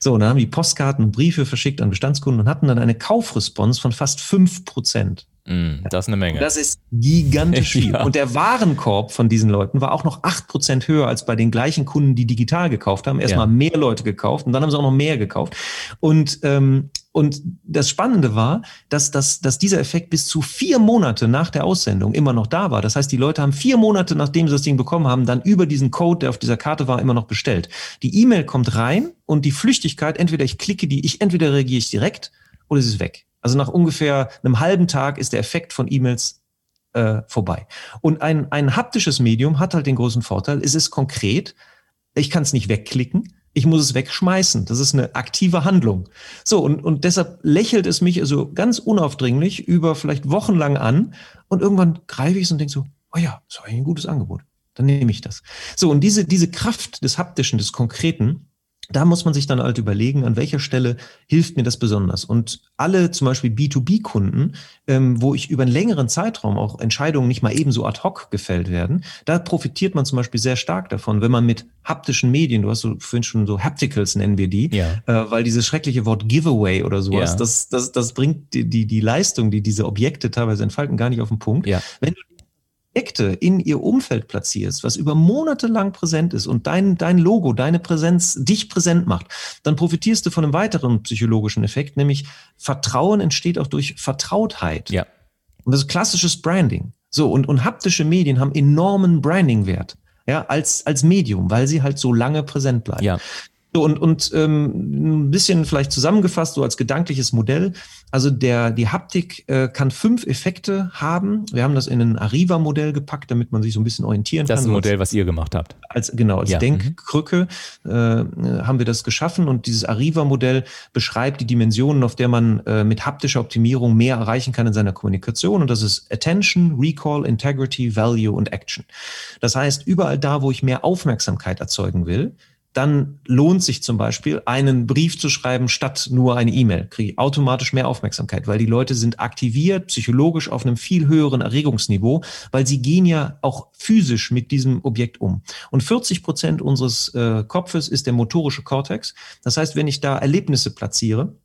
So, und dann haben die Postkarten und Briefe verschickt an Bestandskunden und hatten dann eine Kaufresponse von fast fünf Prozent. Mm, das ist eine Menge. Das ist gigantisch viel. *laughs* Ja. Und der Warenkorb von diesen Leuten war auch noch acht Prozent höher als bei den gleichen Kunden, die digital gekauft haben. Erstmal ja. mehr Leute gekauft und dann haben sie auch noch mehr gekauft. Und ähm, und das Spannende war, dass, dass, dass dieser Effekt bis zu vier Monate nach der Aussendung immer noch da war. Das heißt, die Leute haben vier Monate, nachdem sie das Ding bekommen haben, dann über diesen Code, der auf dieser Karte war, immer noch bestellt. Die E-Mail kommt rein und die Flüchtigkeit, entweder ich klicke die, ich entweder reagiere ich direkt oder sie ist weg. Also nach ungefähr einem halben Tag ist der Effekt von E-Mails äh, vorbei. Und ein, ein haptisches Medium hat halt den großen Vorteil, es ist konkret, ich kann es nicht wegklicken, ich muss es wegschmeißen. Das ist eine aktive Handlung. So, und, und deshalb lächelt es mich also ganz unaufdringlich über vielleicht wochenlang an und irgendwann greife ich es und denke so, oh ja, das war ein gutes Angebot. Dann nehme ich das. So, und diese, diese Kraft des Haptischen, des Konkreten, da muss man sich dann halt überlegen, an welcher Stelle hilft mir das besonders. Und alle zum Beispiel B2B-Kunden, ähm, wo ich über einen längeren Zeitraum auch Entscheidungen nicht mal ebenso ad hoc gefällt werden, da profitiert man zum Beispiel sehr stark davon, wenn man mit haptischen Medien, du hast so vorhin schon so Hapticals nennen wir die, ja. äh, weil dieses schreckliche Wort Giveaway oder sowas, ja. das, das, das bringt die, die, die Leistung, die diese Objekte teilweise entfalten, gar nicht auf den Punkt. Ja. Wenn du Objekte in ihr Umfeld platzierst, was über Monate lang präsent ist und dein, dein Logo, deine Präsenz dich präsent macht, dann profitierst du von einem weiteren psychologischen Effekt, nämlich Vertrauen entsteht auch durch Vertrautheit. Ja. Und das ist klassisches Branding. So, und, und haptische Medien haben enormen Branding-Wert. Ja, als, als Medium, weil sie halt so lange präsent bleiben. Ja. So, und, und ähm, ein bisschen vielleicht zusammengefasst, so als gedankliches Modell. Also der, die Haptik äh, kann fünf Effekte haben. Wir haben das in ein Arriva-Modell gepackt, damit man sich so ein bisschen orientieren das kann. Das ist ein Modell, was ihr gemacht habt. Als, genau, als ja. Denkkrücke äh, haben wir das geschaffen. Und dieses Arriva-Modell beschreibt die Dimensionen, auf der man äh, mit haptischer Optimierung mehr erreichen kann in seiner Kommunikation. Und das ist Attention, Recall, Integrity, Value und Action. Das heißt, überall da, wo ich mehr Aufmerksamkeit erzeugen will, dann lohnt sich zum Beispiel, einen Brief zu schreiben statt nur eine E-Mail. Kriege ich automatisch mehr Aufmerksamkeit, weil die Leute sind aktiviert, psychologisch auf einem viel höheren Erregungsniveau, weil sie gehen ja auch physisch mit diesem Objekt um. Und 40 Prozent unseres äh, Kopfes ist der motorische Kortex. Das heißt, wenn ich da Erlebnisse platziere,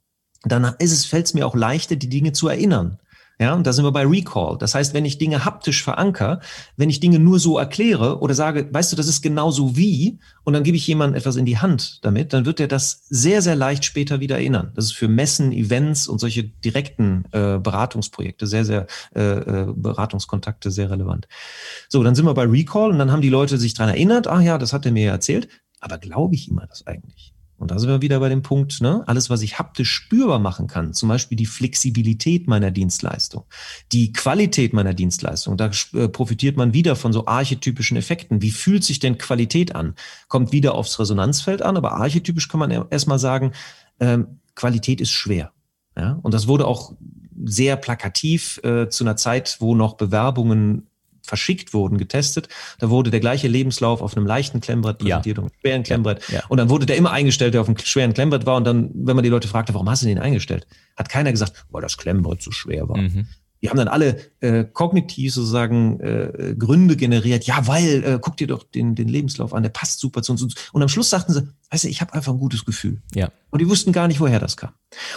dann ist es, fällt es mir auch leichter, die Dinge zu erinnern. Ja, und da sind wir bei Recall. Das heißt, wenn ich Dinge haptisch veranker, wenn ich Dinge nur so erkläre oder sage, weißt du, das ist genauso wie, und dann gebe ich jemandem etwas in die Hand damit, dann wird er das sehr, sehr leicht später wieder erinnern. Das ist für Messen, Events und solche direkten äh, Beratungsprojekte, sehr, sehr äh, äh Beratungskontakte sehr relevant. So, dann sind wir bei Recall und dann haben die Leute sich dran erinnert, ach ja, das hat er mir ja erzählt, aber glaube ich immer das eigentlich? Und da sind wir wieder bei dem Punkt, ne? alles, was ich haptisch spürbar machen kann, zum Beispiel die Flexibilität meiner Dienstleistung, die Qualität meiner Dienstleistung, da äh, profitiert man wieder von so archetypischen Effekten. Wie fühlt sich denn Qualität an? Kommt wieder aufs Resonanzfeld an, aber archetypisch kann man erstmal sagen, ähm, Qualität ist schwer. Ja? Und das wurde auch sehr plakativ äh, zu einer Zeit, wo noch Bewerbungen verschickt wurden, getestet. Da wurde der gleiche Lebenslauf auf einem leichten Klemmbrett präsentiert ja. und einem schweren Klemmbrett. Ja. Und dann wurde der immer eingestellt, der auf einem schweren Klemmbrett war. Und dann, wenn man die Leute fragte, warum hast du den eingestellt, hat keiner gesagt, weil das Klemmbrett zu schwer war. Mhm. Die haben dann alle äh, kognitiv sozusagen äh, Gründe generiert. Ja, weil, äh, guck dir doch den, den Lebenslauf an, der passt super zu uns. Und am Schluss sagten sie, weißt du, ich habe einfach ein gutes Gefühl. Ja. Und die wussten gar nicht, woher das kam.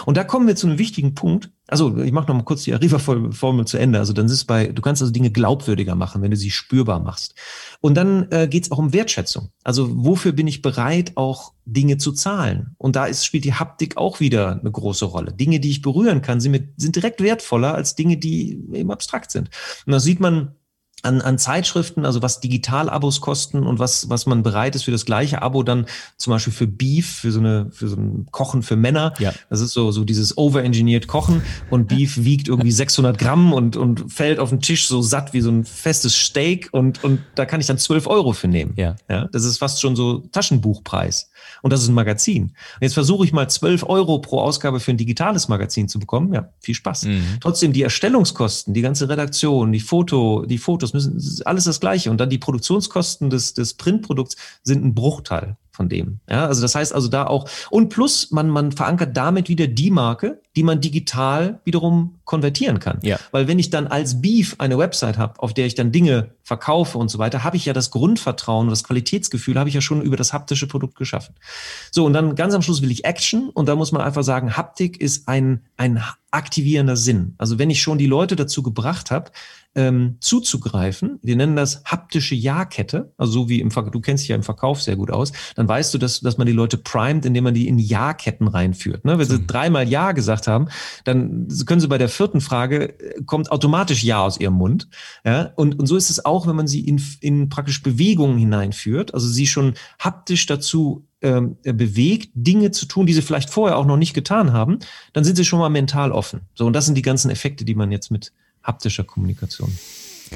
Und da kommen wir zu einem wichtigen Punkt. Also ich mache noch mal kurz die Arriva-Formel zu Ende. Also dann ist es bei, du kannst also Dinge glaubwürdiger machen, wenn du sie spürbar machst. Und dann äh, geht es auch um Wertschätzung. Also wofür bin ich bereit, auch Dinge zu zahlen? Und da ist, spielt die Haptik auch wieder eine große Rolle. Dinge, die ich berühren kann, sind, mit, sind direkt wertvoller als Dinge, die eben abstrakt sind. Und da sieht man, an, an Zeitschriften, also was Digital-Abos kosten und was, was man bereit ist für das gleiche Abo dann zum Beispiel für Beef, für so eine, für so ein Kochen für Männer. Ja. Das ist so, so dieses overengineert Kochen und Beef *laughs* wiegt irgendwie 600 Gramm und, und fällt auf den Tisch so satt wie so ein festes Steak und, und da kann ich dann 12 Euro für nehmen. Ja. ja. Das ist fast schon so Taschenbuchpreis. Und das ist ein Magazin. Und jetzt versuche ich mal 12 Euro pro Ausgabe für ein digitales Magazin zu bekommen. Ja, viel Spaß. Mhm. Trotzdem die Erstellungskosten, die ganze Redaktion, die Foto, die Fotos müssen, alles das Gleiche. Und dann die Produktionskosten des, des Printprodukts sind ein Bruchteil von dem. Ja, also das heißt also da auch, und plus man, man verankert damit wieder die Marke, die man digital wiederum konvertieren kann. Ja. Weil wenn ich dann als Beef eine Website habe, auf der ich dann Dinge verkaufe und so weiter, habe ich ja das Grundvertrauen, das Qualitätsgefühl habe ich ja schon über das haptische Produkt geschaffen. So, und dann ganz am Schluss will ich Action und da muss man einfach sagen, Haptik ist ein, ein aktivierender Sinn. Also wenn ich schon die Leute dazu gebracht habe, ähm, zuzugreifen. Wir nennen das haptische Ja-Kette, also so wie im Ver du kennst dich ja im Verkauf sehr gut aus, dann weißt du, dass, dass man die Leute primet, indem man die in Ja-Ketten reinführt. Ne? Wenn sie mhm. dreimal Ja gesagt haben, dann können sie bei der vierten Frage, äh, kommt automatisch Ja aus ihrem Mund. Ja? Und, und so ist es auch, wenn man sie in, in praktisch Bewegungen hineinführt, also sie schon haptisch dazu ähm, bewegt, Dinge zu tun, die sie vielleicht vorher auch noch nicht getan haben, dann sind sie schon mal mental offen. So, und das sind die ganzen Effekte, die man jetzt mit haptischer Kommunikation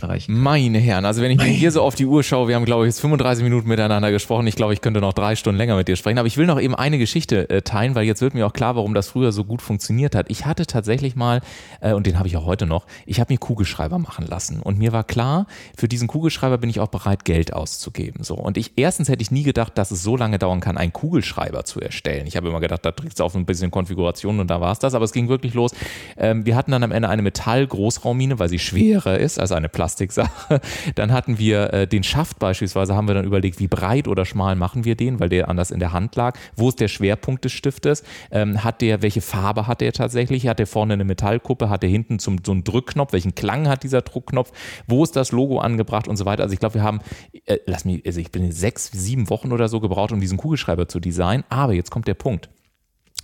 erreichen. Meine Herren, also wenn ich mir hier so auf die Uhr schaue, wir haben glaube ich jetzt 35 Minuten miteinander gesprochen. Ich glaube, ich könnte noch drei Stunden länger mit dir sprechen. Aber ich will noch eben eine Geschichte äh, teilen, weil jetzt wird mir auch klar, warum das früher so gut funktioniert hat. Ich hatte tatsächlich mal, äh, und den habe ich auch heute noch, ich habe mir Kugelschreiber machen lassen. Und mir war klar, für diesen Kugelschreiber bin ich auch bereit, Geld auszugeben. So. Und ich, erstens hätte ich nie gedacht, dass es so lange dauern kann, einen Kugelschreiber zu erstellen. Ich habe immer gedacht, da trägst du auf ein bisschen Konfiguration und da war es das. Aber es ging wirklich los. Ähm, wir hatten dann am Ende eine Metall-Großraummine, weil sie schwerer ist als eine Plastiksache. *laughs* Dann hatten wir äh, den Schaft beispielsweise, haben wir dann überlegt, wie breit oder schmal machen wir den, weil der anders in der Hand lag. Wo ist der Schwerpunkt des Stiftes? Ähm, hat der, welche Farbe hat der tatsächlich? Hat der vorne eine Metallkuppe? Hat der hinten zum, so einen Drückknopf? Welchen Klang hat dieser Druckknopf? Wo ist das Logo angebracht und so weiter? Also ich glaube, wir haben, äh, lass mich, also ich bin sechs, sieben Wochen oder so gebraucht, um diesen Kugelschreiber zu designen. Aber jetzt kommt der Punkt.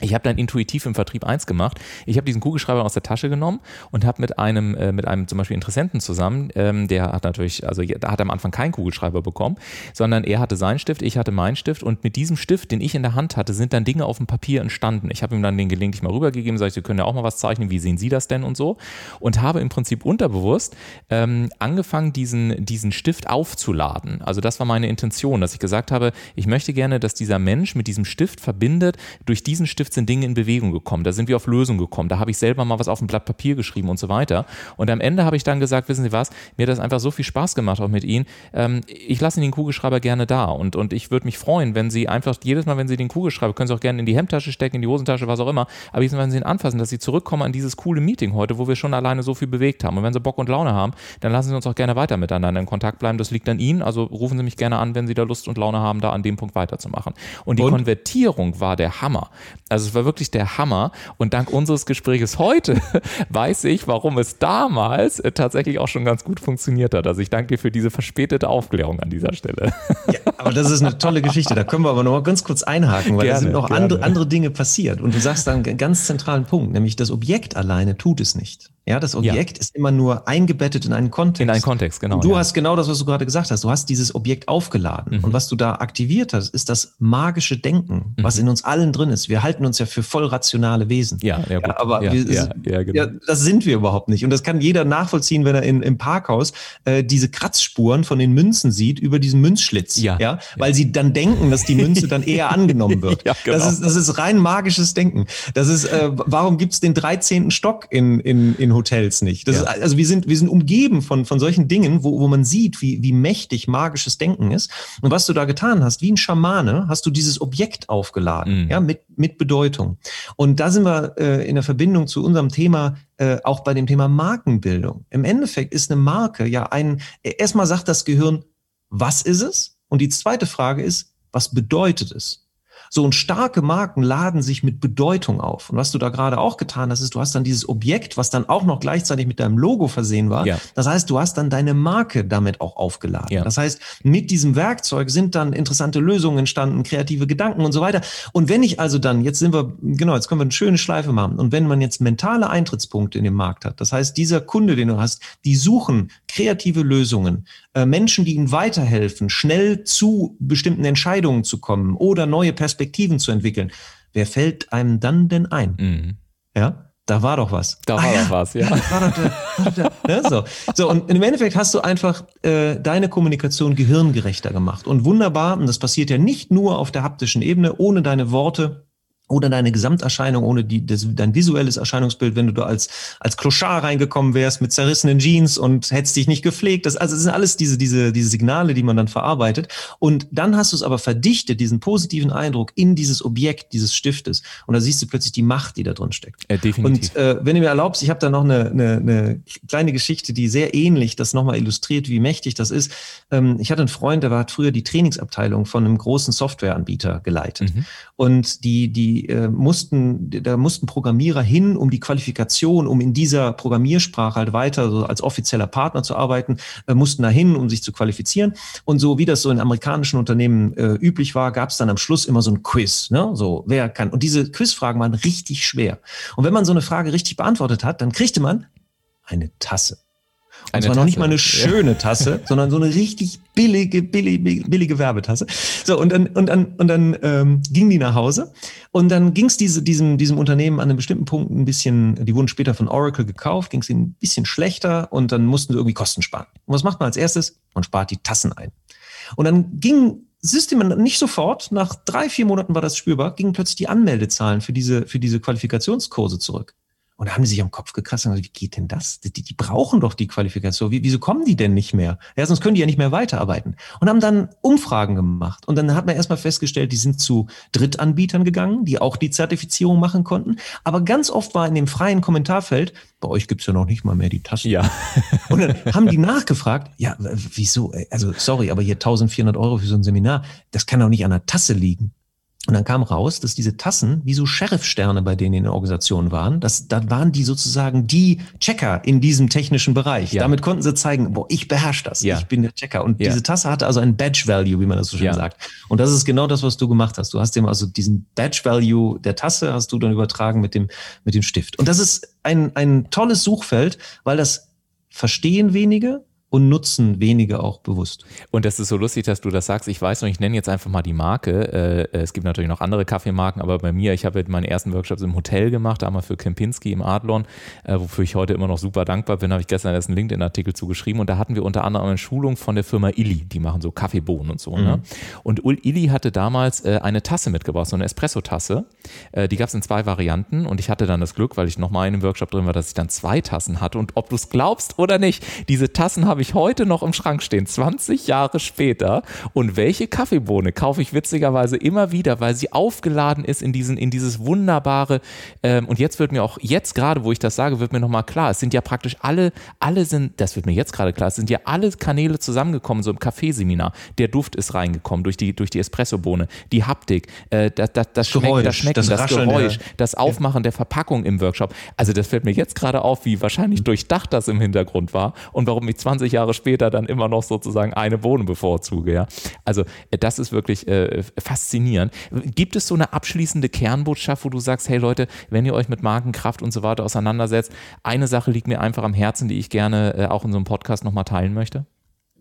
Ich habe dann intuitiv im Vertrieb eins gemacht. Ich habe diesen Kugelschreiber aus der Tasche genommen und habe mit einem, äh, mit einem zum Beispiel Interessenten zusammen, ähm, der hat natürlich, also da hat am Anfang keinen Kugelschreiber bekommen, sondern er hatte seinen Stift, ich hatte meinen Stift und mit diesem Stift, den ich in der Hand hatte, sind dann Dinge auf dem Papier entstanden. Ich habe ihm dann den gelegentlich mal rübergegeben, sage ich, Sie können ja auch mal was zeichnen, wie sehen Sie das denn und so und habe im Prinzip unterbewusst ähm, angefangen, diesen, diesen Stift aufzuladen. Also das war meine Intention, dass ich gesagt habe, ich möchte gerne, dass dieser Mensch mit diesem Stift verbindet, durch diesen Stift 15 Dinge in Bewegung gekommen. Da sind wir auf Lösungen gekommen. Da habe ich selber mal was auf ein Blatt Papier geschrieben und so weiter. Und am Ende habe ich dann gesagt, wissen Sie was, mir hat das einfach so viel Spaß gemacht auch mit Ihnen. Ähm, ich lasse Ihnen den Kugelschreiber gerne da und, und ich würde mich freuen, wenn Sie einfach jedes Mal, wenn Sie den Kugelschreiber, können Sie auch gerne in die Hemdtasche stecken, in die Hosentasche, was auch immer, aber jedes Mal, wenn Sie ihn anfassen, dass Sie zurückkommen an dieses coole Meeting heute, wo wir schon alleine so viel bewegt haben. Und wenn Sie Bock und Laune haben, dann lassen Sie uns auch gerne weiter miteinander in Kontakt bleiben. Das liegt an Ihnen. Also rufen Sie mich gerne an, wenn Sie da Lust und Laune haben, da an dem Punkt weiterzumachen. Und die und? Konvertierung war der Hammer. Also es war wirklich der Hammer. Und dank unseres Gesprächs heute *laughs* weiß ich, warum es damals äh, tatsächlich auch schon ganz gut funktioniert hat. Also ich danke dir für diese verspätete Aufklärung an dieser Stelle. Ja, aber das ist eine tolle Geschichte. Da können wir aber noch mal ganz kurz einhaken, weil gerne, da sind noch andere, andere Dinge passiert. Und du sagst dann einen ganz zentralen Punkt, nämlich das Objekt alleine tut es nicht. Ja, das Objekt ja. ist immer nur eingebettet in einen Kontext. In einen Kontext, genau. Und du ja. hast genau das, was du gerade gesagt hast. Du hast dieses Objekt aufgeladen. Mhm. Und was du da aktiviert hast, ist das magische Denken, mhm. was in uns allen drin ist. Wir halten uns ja für voll rationale Wesen. Ja, ja, ja aber wir, genau. das sind wir überhaupt nicht. Und das kann jeder nachvollziehen, wenn er in, im Parkhaus äh, diese Kratzspuren von den Münzen sieht über diesen Münzschlitz. Ja, ja, weil sie dann denken, dass die Münze dann eher *laughs* angenommen wird. ja, genau. das, ist, das ist rein magisches Denken. Das ist, äh, warum gibt's den 13. Stock in, in, in Hotels nicht? Ja. ist, also wir sind, wir sind umgeben von, von solchen Dingen, wo, wo man sieht, wie, wie mächtig magisches Denken ist. Und was du da getan hast, wie ein Schamane, hast du dieses Objekt aufgeladen, mhm. ja, mit, mit Bedeutung. Und da sind wir äh, in der Verbindung zu unserem Thema, äh, auch bei dem Thema Markenbildung. Im Endeffekt ist eine Marke ja ein, erstmal sagt das Gehirn, was ist es? Und die zweite Frage ist, was bedeutet es? So und starke Marken laden sich mit Bedeutung auf. Und was du da gerade auch getan hast, ist, du hast dann dieses Objekt, was dann auch noch gleichzeitig mit deinem Logo versehen war. Ja. Das heißt, du hast dann deine Marke damit auch aufgeladen. Ja. Das heißt, mit diesem Werkzeug sind dann interessante Lösungen entstanden, kreative Gedanken und so weiter. Und wenn ich also dann, jetzt sind wir, genau, jetzt können wir eine schöne Schleife machen. Und wenn man jetzt mentale Eintrittspunkte in den Markt hat, das heißt, dieser Kunde, den du hast, die suchen kreative Lösungen, äh, Menschen, die ihnen weiterhelfen, schnell zu bestimmten Entscheidungen zu kommen oder neue Perspektiven zu entwickeln. Wer fällt einem dann denn ein? Mhm. Ja, da war doch was. Da war ah, doch ja. was, ja. *laughs* War doch der, war doch der, ja so. so, und im Endeffekt hast du einfach äh, deine Kommunikation gehirngerechter gemacht. Und wunderbar, und das passiert ja nicht nur auf der haptischen Ebene, ohne deine Worte oder deine Gesamterscheinung, ohne die, das, dein visuelles Erscheinungsbild, wenn du da als, als Clochard reingekommen wärst mit zerrissenen Jeans und hättest dich nicht gepflegt. Das, also, das sind alles diese, diese, diese Signale, die man dann verarbeitet. Und dann hast du es aber verdichtet, diesen positiven Eindruck in dieses Objekt dieses Stiftes. Und da siehst du plötzlich die Macht, die da drin steckt. Ja, definitiv. Und äh, wenn du mir erlaubst, ich habe da noch eine, eine, eine kleine Geschichte, die sehr ähnlich das nochmal illustriert, wie mächtig das ist. Ähm, ich hatte einen Freund, der war, hat früher die Trainingsabteilung von einem großen Softwareanbieter geleitet. Mhm. Und die, die äh, mussten, da mussten Programmierer hin, um die Qualifikation, um in dieser Programmiersprache halt weiter so als offizieller Partner zu arbeiten, äh, mussten da hin, um sich zu qualifizieren. Und so wie das so in amerikanischen Unternehmen äh, üblich war, gab es dann am Schluss immer so ein Quiz, ne? So, wer kann. Und diese Quizfragen waren richtig schwer. Und wenn man so eine Frage richtig beantwortet hat, dann kriegte man eine Tasse. Und eine zwar noch nicht mal eine schöne Tasse, sondern so eine richtig billige, billige, billige Werbetasse. So, und dann, und dann, und dann ähm, ging die nach Hause. Und dann ging es diese, diesem, diesem Unternehmen an einem bestimmten Punkt ein bisschen, die wurden später von Oracle gekauft, ging es ihnen ein bisschen schlechter und dann mussten sie irgendwie Kosten sparen. Und was macht man als erstes? Man spart die Tassen ein. Und dann ging System nicht sofort, nach drei, vier Monaten war das spürbar, gingen plötzlich die Anmeldezahlen für diese, für diese Qualifikationskurse zurück. Und da haben die sich am Kopf gekratzt und gesagt, wie geht denn das? Die, die brauchen doch die Qualifikation. Wie, wieso kommen die denn nicht mehr? Ja, sonst können die ja nicht mehr weiterarbeiten. Und haben dann Umfragen gemacht. Und dann hat man erstmal festgestellt, die sind zu Drittanbietern gegangen, die auch die Zertifizierung machen konnten. Aber ganz oft war in dem freien Kommentarfeld, bei euch gibt's ja noch nicht mal mehr die Tassen. Ja. Und dann haben die nachgefragt, ja, wieso? Also sorry, aber hier 1400 Euro für so ein Seminar, das kann doch nicht an der Tasse liegen. Und dann kam raus, dass diese Tassen wie so Sheriff-Sterne bei denen in der Organisation waren. Das, da waren die sozusagen die Checker in diesem technischen Bereich. Ja. Damit konnten sie zeigen, boah, ich beherrsche das. Ja. Ich bin der Checker. Und ja. diese Tasse hatte also ein Badge-Value, wie man das so schön sagt. Und das ist genau das, was du gemacht hast. Du hast dem also diesen Badge-Value der Tasse hast du dann übertragen mit dem, mit dem Stift. Und das ist ein, ein tolles Suchfeld, weil das verstehen wenige, und nutzen wenige auch bewusst. Und das ist so lustig, dass du das sagst. Ich weiß noch, ich nenne jetzt einfach mal die Marke. Äh, es gibt natürlich noch andere Kaffeemarken, aber bei mir, ich habe meine ersten Workshops im Hotel gemacht, einmal für Kempinski im Adlon, äh, wofür ich heute immer noch super dankbar bin. Habe ich gestern erst einen LinkedIn-Artikel zugeschrieben und da hatten wir unter anderem eine Schulung von der Firma Illy. Die machen so Kaffeebohnen und so. Ne? Mhm. Ne? Und Illy hatte damals äh, eine Tasse mitgebracht, so eine Espresso-Tasse. Die gab es in zwei Varianten und ich hatte dann das Glück, weil ich nochmal in einem Workshop drin war, dass ich dann zwei Tassen hatte. Und ob du es glaubst oder nicht, diese Tassen habe ich heute noch im Schrank stehen, 20 Jahre später. Und welche Kaffeebohne kaufe ich witzigerweise immer wieder, weil sie aufgeladen ist in, diesen, in dieses wunderbare, ähm, und jetzt wird mir auch, jetzt gerade, wo ich das sage, wird mir nochmal klar, es sind ja praktisch alle, alle sind, das wird mir jetzt gerade klar, es sind ja alle Kanäle zusammengekommen, so im Kaffeeseminar. Der Duft ist reingekommen durch die, durch die Espressobohne, die Haptik, äh, das, das, das, Schmecken, das Schmecken, das, das Geräusch, das Aufmachen der Verpackung im Workshop. Also das fällt mir jetzt gerade auf, wie wahrscheinlich durchdacht das im Hintergrund war und warum ich 20 Jahre später dann immer noch sozusagen eine Bohne bevorzuge. Ja? Also äh, das ist wirklich äh, faszinierend. Gibt es so eine abschließende Kernbotschaft, wo du sagst, hey Leute, wenn ihr euch mit Markenkraft und so weiter auseinandersetzt, eine Sache liegt mir einfach am Herzen, die ich gerne äh, auch in so einem Podcast nochmal teilen möchte?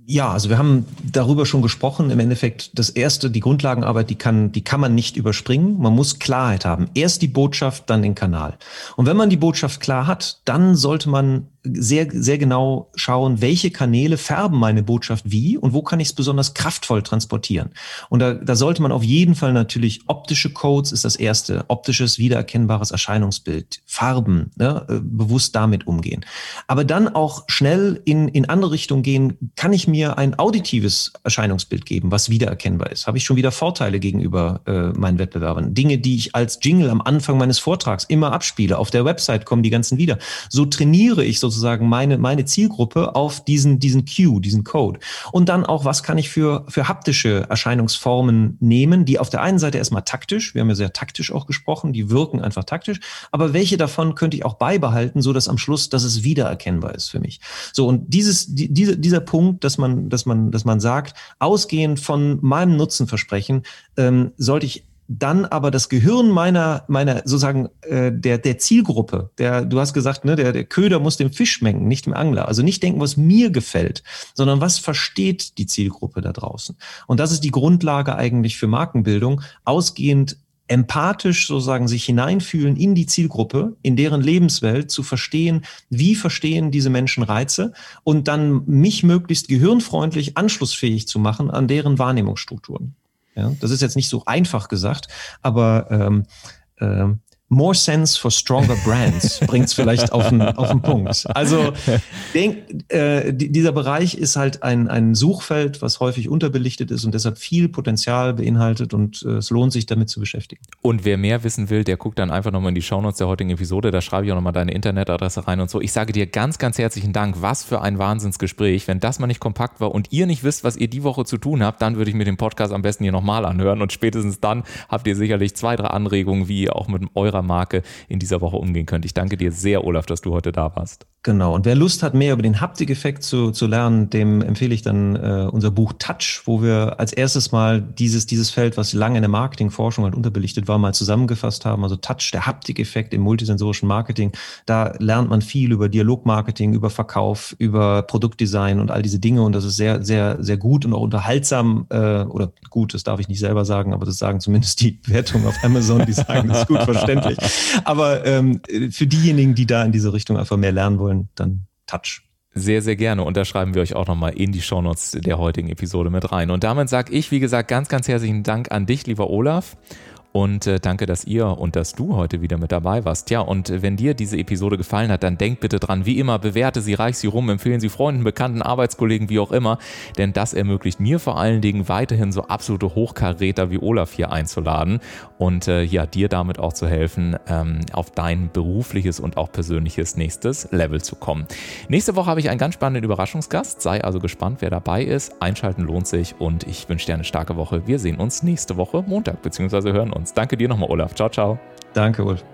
Ja, also wir haben darüber schon gesprochen. Im Endeffekt, das erste, die Grundlagenarbeit, die kann, die kann man nicht überspringen. Man muss Klarheit haben. Erst die Botschaft, dann den Kanal. Und wenn man die Botschaft klar hat, dann sollte man sehr, sehr genau schauen, welche Kanäle färben meine Botschaft wie und wo kann ich es besonders kraftvoll transportieren. Und da, da sollte man auf jeden Fall natürlich optische Codes ist das erste, optisches wiedererkennbares Erscheinungsbild, Farben, ne, äh, bewusst damit umgehen. Aber dann auch schnell in, in andere Richtungen gehen, kann ich mir ein auditives Erscheinungsbild geben, was wiedererkennbar ist. Habe ich schon wieder Vorteile gegenüber äh, meinen Wettbewerbern. Dinge, die ich als Jingle am Anfang meines Vortrags immer abspiele. Auf der Website kommen die ganzen wieder. So trainiere ich so sozusagen meine, meine Zielgruppe auf diesen, diesen Cue, diesen Code. Und dann auch, was kann ich für, für haptische Erscheinungsformen nehmen, die auf der einen Seite erstmal taktisch, wir haben ja sehr taktisch auch gesprochen, die wirken einfach taktisch, aber welche davon könnte ich auch beibehalten, so dass am Schluss, dass es wiedererkennbar ist für mich. So, und dieses, die, diese, dieser Punkt, dass man, dass man, dass man sagt, ausgehend von meinem Nutzenversprechen, ähm, sollte ich dann aber das Gehirn meiner, meiner sozusagen äh, der, der Zielgruppe, der, du hast gesagt, ne, der, der Köder muss dem Fisch schmecken, nicht dem Angler. Also nicht denken, was mir gefällt, sondern was versteht die Zielgruppe da draußen. Und das ist die Grundlage eigentlich für Markenbildung, ausgehend empathisch sozusagen sich hineinfühlen in die Zielgruppe, in deren Lebenswelt, zu verstehen, wie verstehen diese Menschen Reize und dann mich möglichst gehirnfreundlich anschlussfähig zu machen an deren Wahrnehmungsstrukturen. Ja, das ist jetzt nicht so einfach gesagt, aber ähm, ähm, More Sense for Stronger Brands *laughs* bringt es vielleicht auf den, auf den Punkt. Also *laughs* denk, äh, dieser Bereich ist halt ein, ein Suchfeld, was häufig unterbelichtet ist und deshalb viel Potenzial beinhaltet und äh, es lohnt sich damit zu beschäftigen. Und wer mehr wissen will, der guckt dann einfach nochmal in die Shownotes der heutigen Episode, da schreibe ich auch nochmal deine Internetadresse rein und so. Ich sage dir ganz, ganz herzlichen Dank. Was für ein Wahnsinnsgespräch. Wenn das mal nicht kompakt war und ihr nicht wisst, was ihr die Woche zu tun habt, dann würde ich mir den Podcast am besten hier nochmal anhören und spätestens dann habt ihr sicherlich zwei, drei Anregungen, wie ihr auch mit eurer Marke in dieser Woche umgehen könnt. Ich danke dir sehr, Olaf, dass du heute da warst. Genau. Und wer Lust hat, mehr über den Haptikeffekt zu, zu lernen, dem empfehle ich dann äh, unser Buch Touch, wo wir als erstes mal dieses, dieses Feld, was lange in der Marketingforschung halt unterbelichtet war, mal zusammengefasst haben. Also Touch, der Haptikeffekt im multisensorischen Marketing. Da lernt man viel über Dialogmarketing, über Verkauf, über Produktdesign und all diese Dinge. Und das ist sehr, sehr, sehr gut und auch unterhaltsam, äh, oder gut, das darf ich nicht selber sagen, aber das sagen zumindest die Wertungen auf Amazon, die sagen, das ist gut verständlich. *laughs* Aber ähm, für diejenigen, die da in diese Richtung einfach mehr lernen wollen, wollen, dann Touch. Sehr, sehr gerne. Und da schreiben wir euch auch nochmal in die Shownotes der heutigen Episode mit rein. Und damit sage ich, wie gesagt, ganz, ganz herzlichen Dank an dich, lieber Olaf. Und äh, danke, dass ihr und dass du heute wieder mit dabei warst. Ja, und wenn dir diese Episode gefallen hat, dann denk bitte dran, wie immer, bewerte sie, reich sie rum, empfehlen sie Freunden, Bekannten, Arbeitskollegen, wie auch immer. Denn das ermöglicht mir vor allen Dingen weiterhin so absolute Hochkaräter wie Olaf hier einzuladen und äh, ja, dir damit auch zu helfen, ähm, auf dein berufliches und auch persönliches nächstes Level zu kommen. Nächste Woche habe ich einen ganz spannenden Überraschungsgast. Sei also gespannt, wer dabei ist. Einschalten lohnt sich und ich wünsche dir eine starke Woche. Wir sehen uns nächste Woche Montag, beziehungsweise hören uns uns. Danke dir nochmal, Olaf. Ciao, ciao. Danke, Ulf.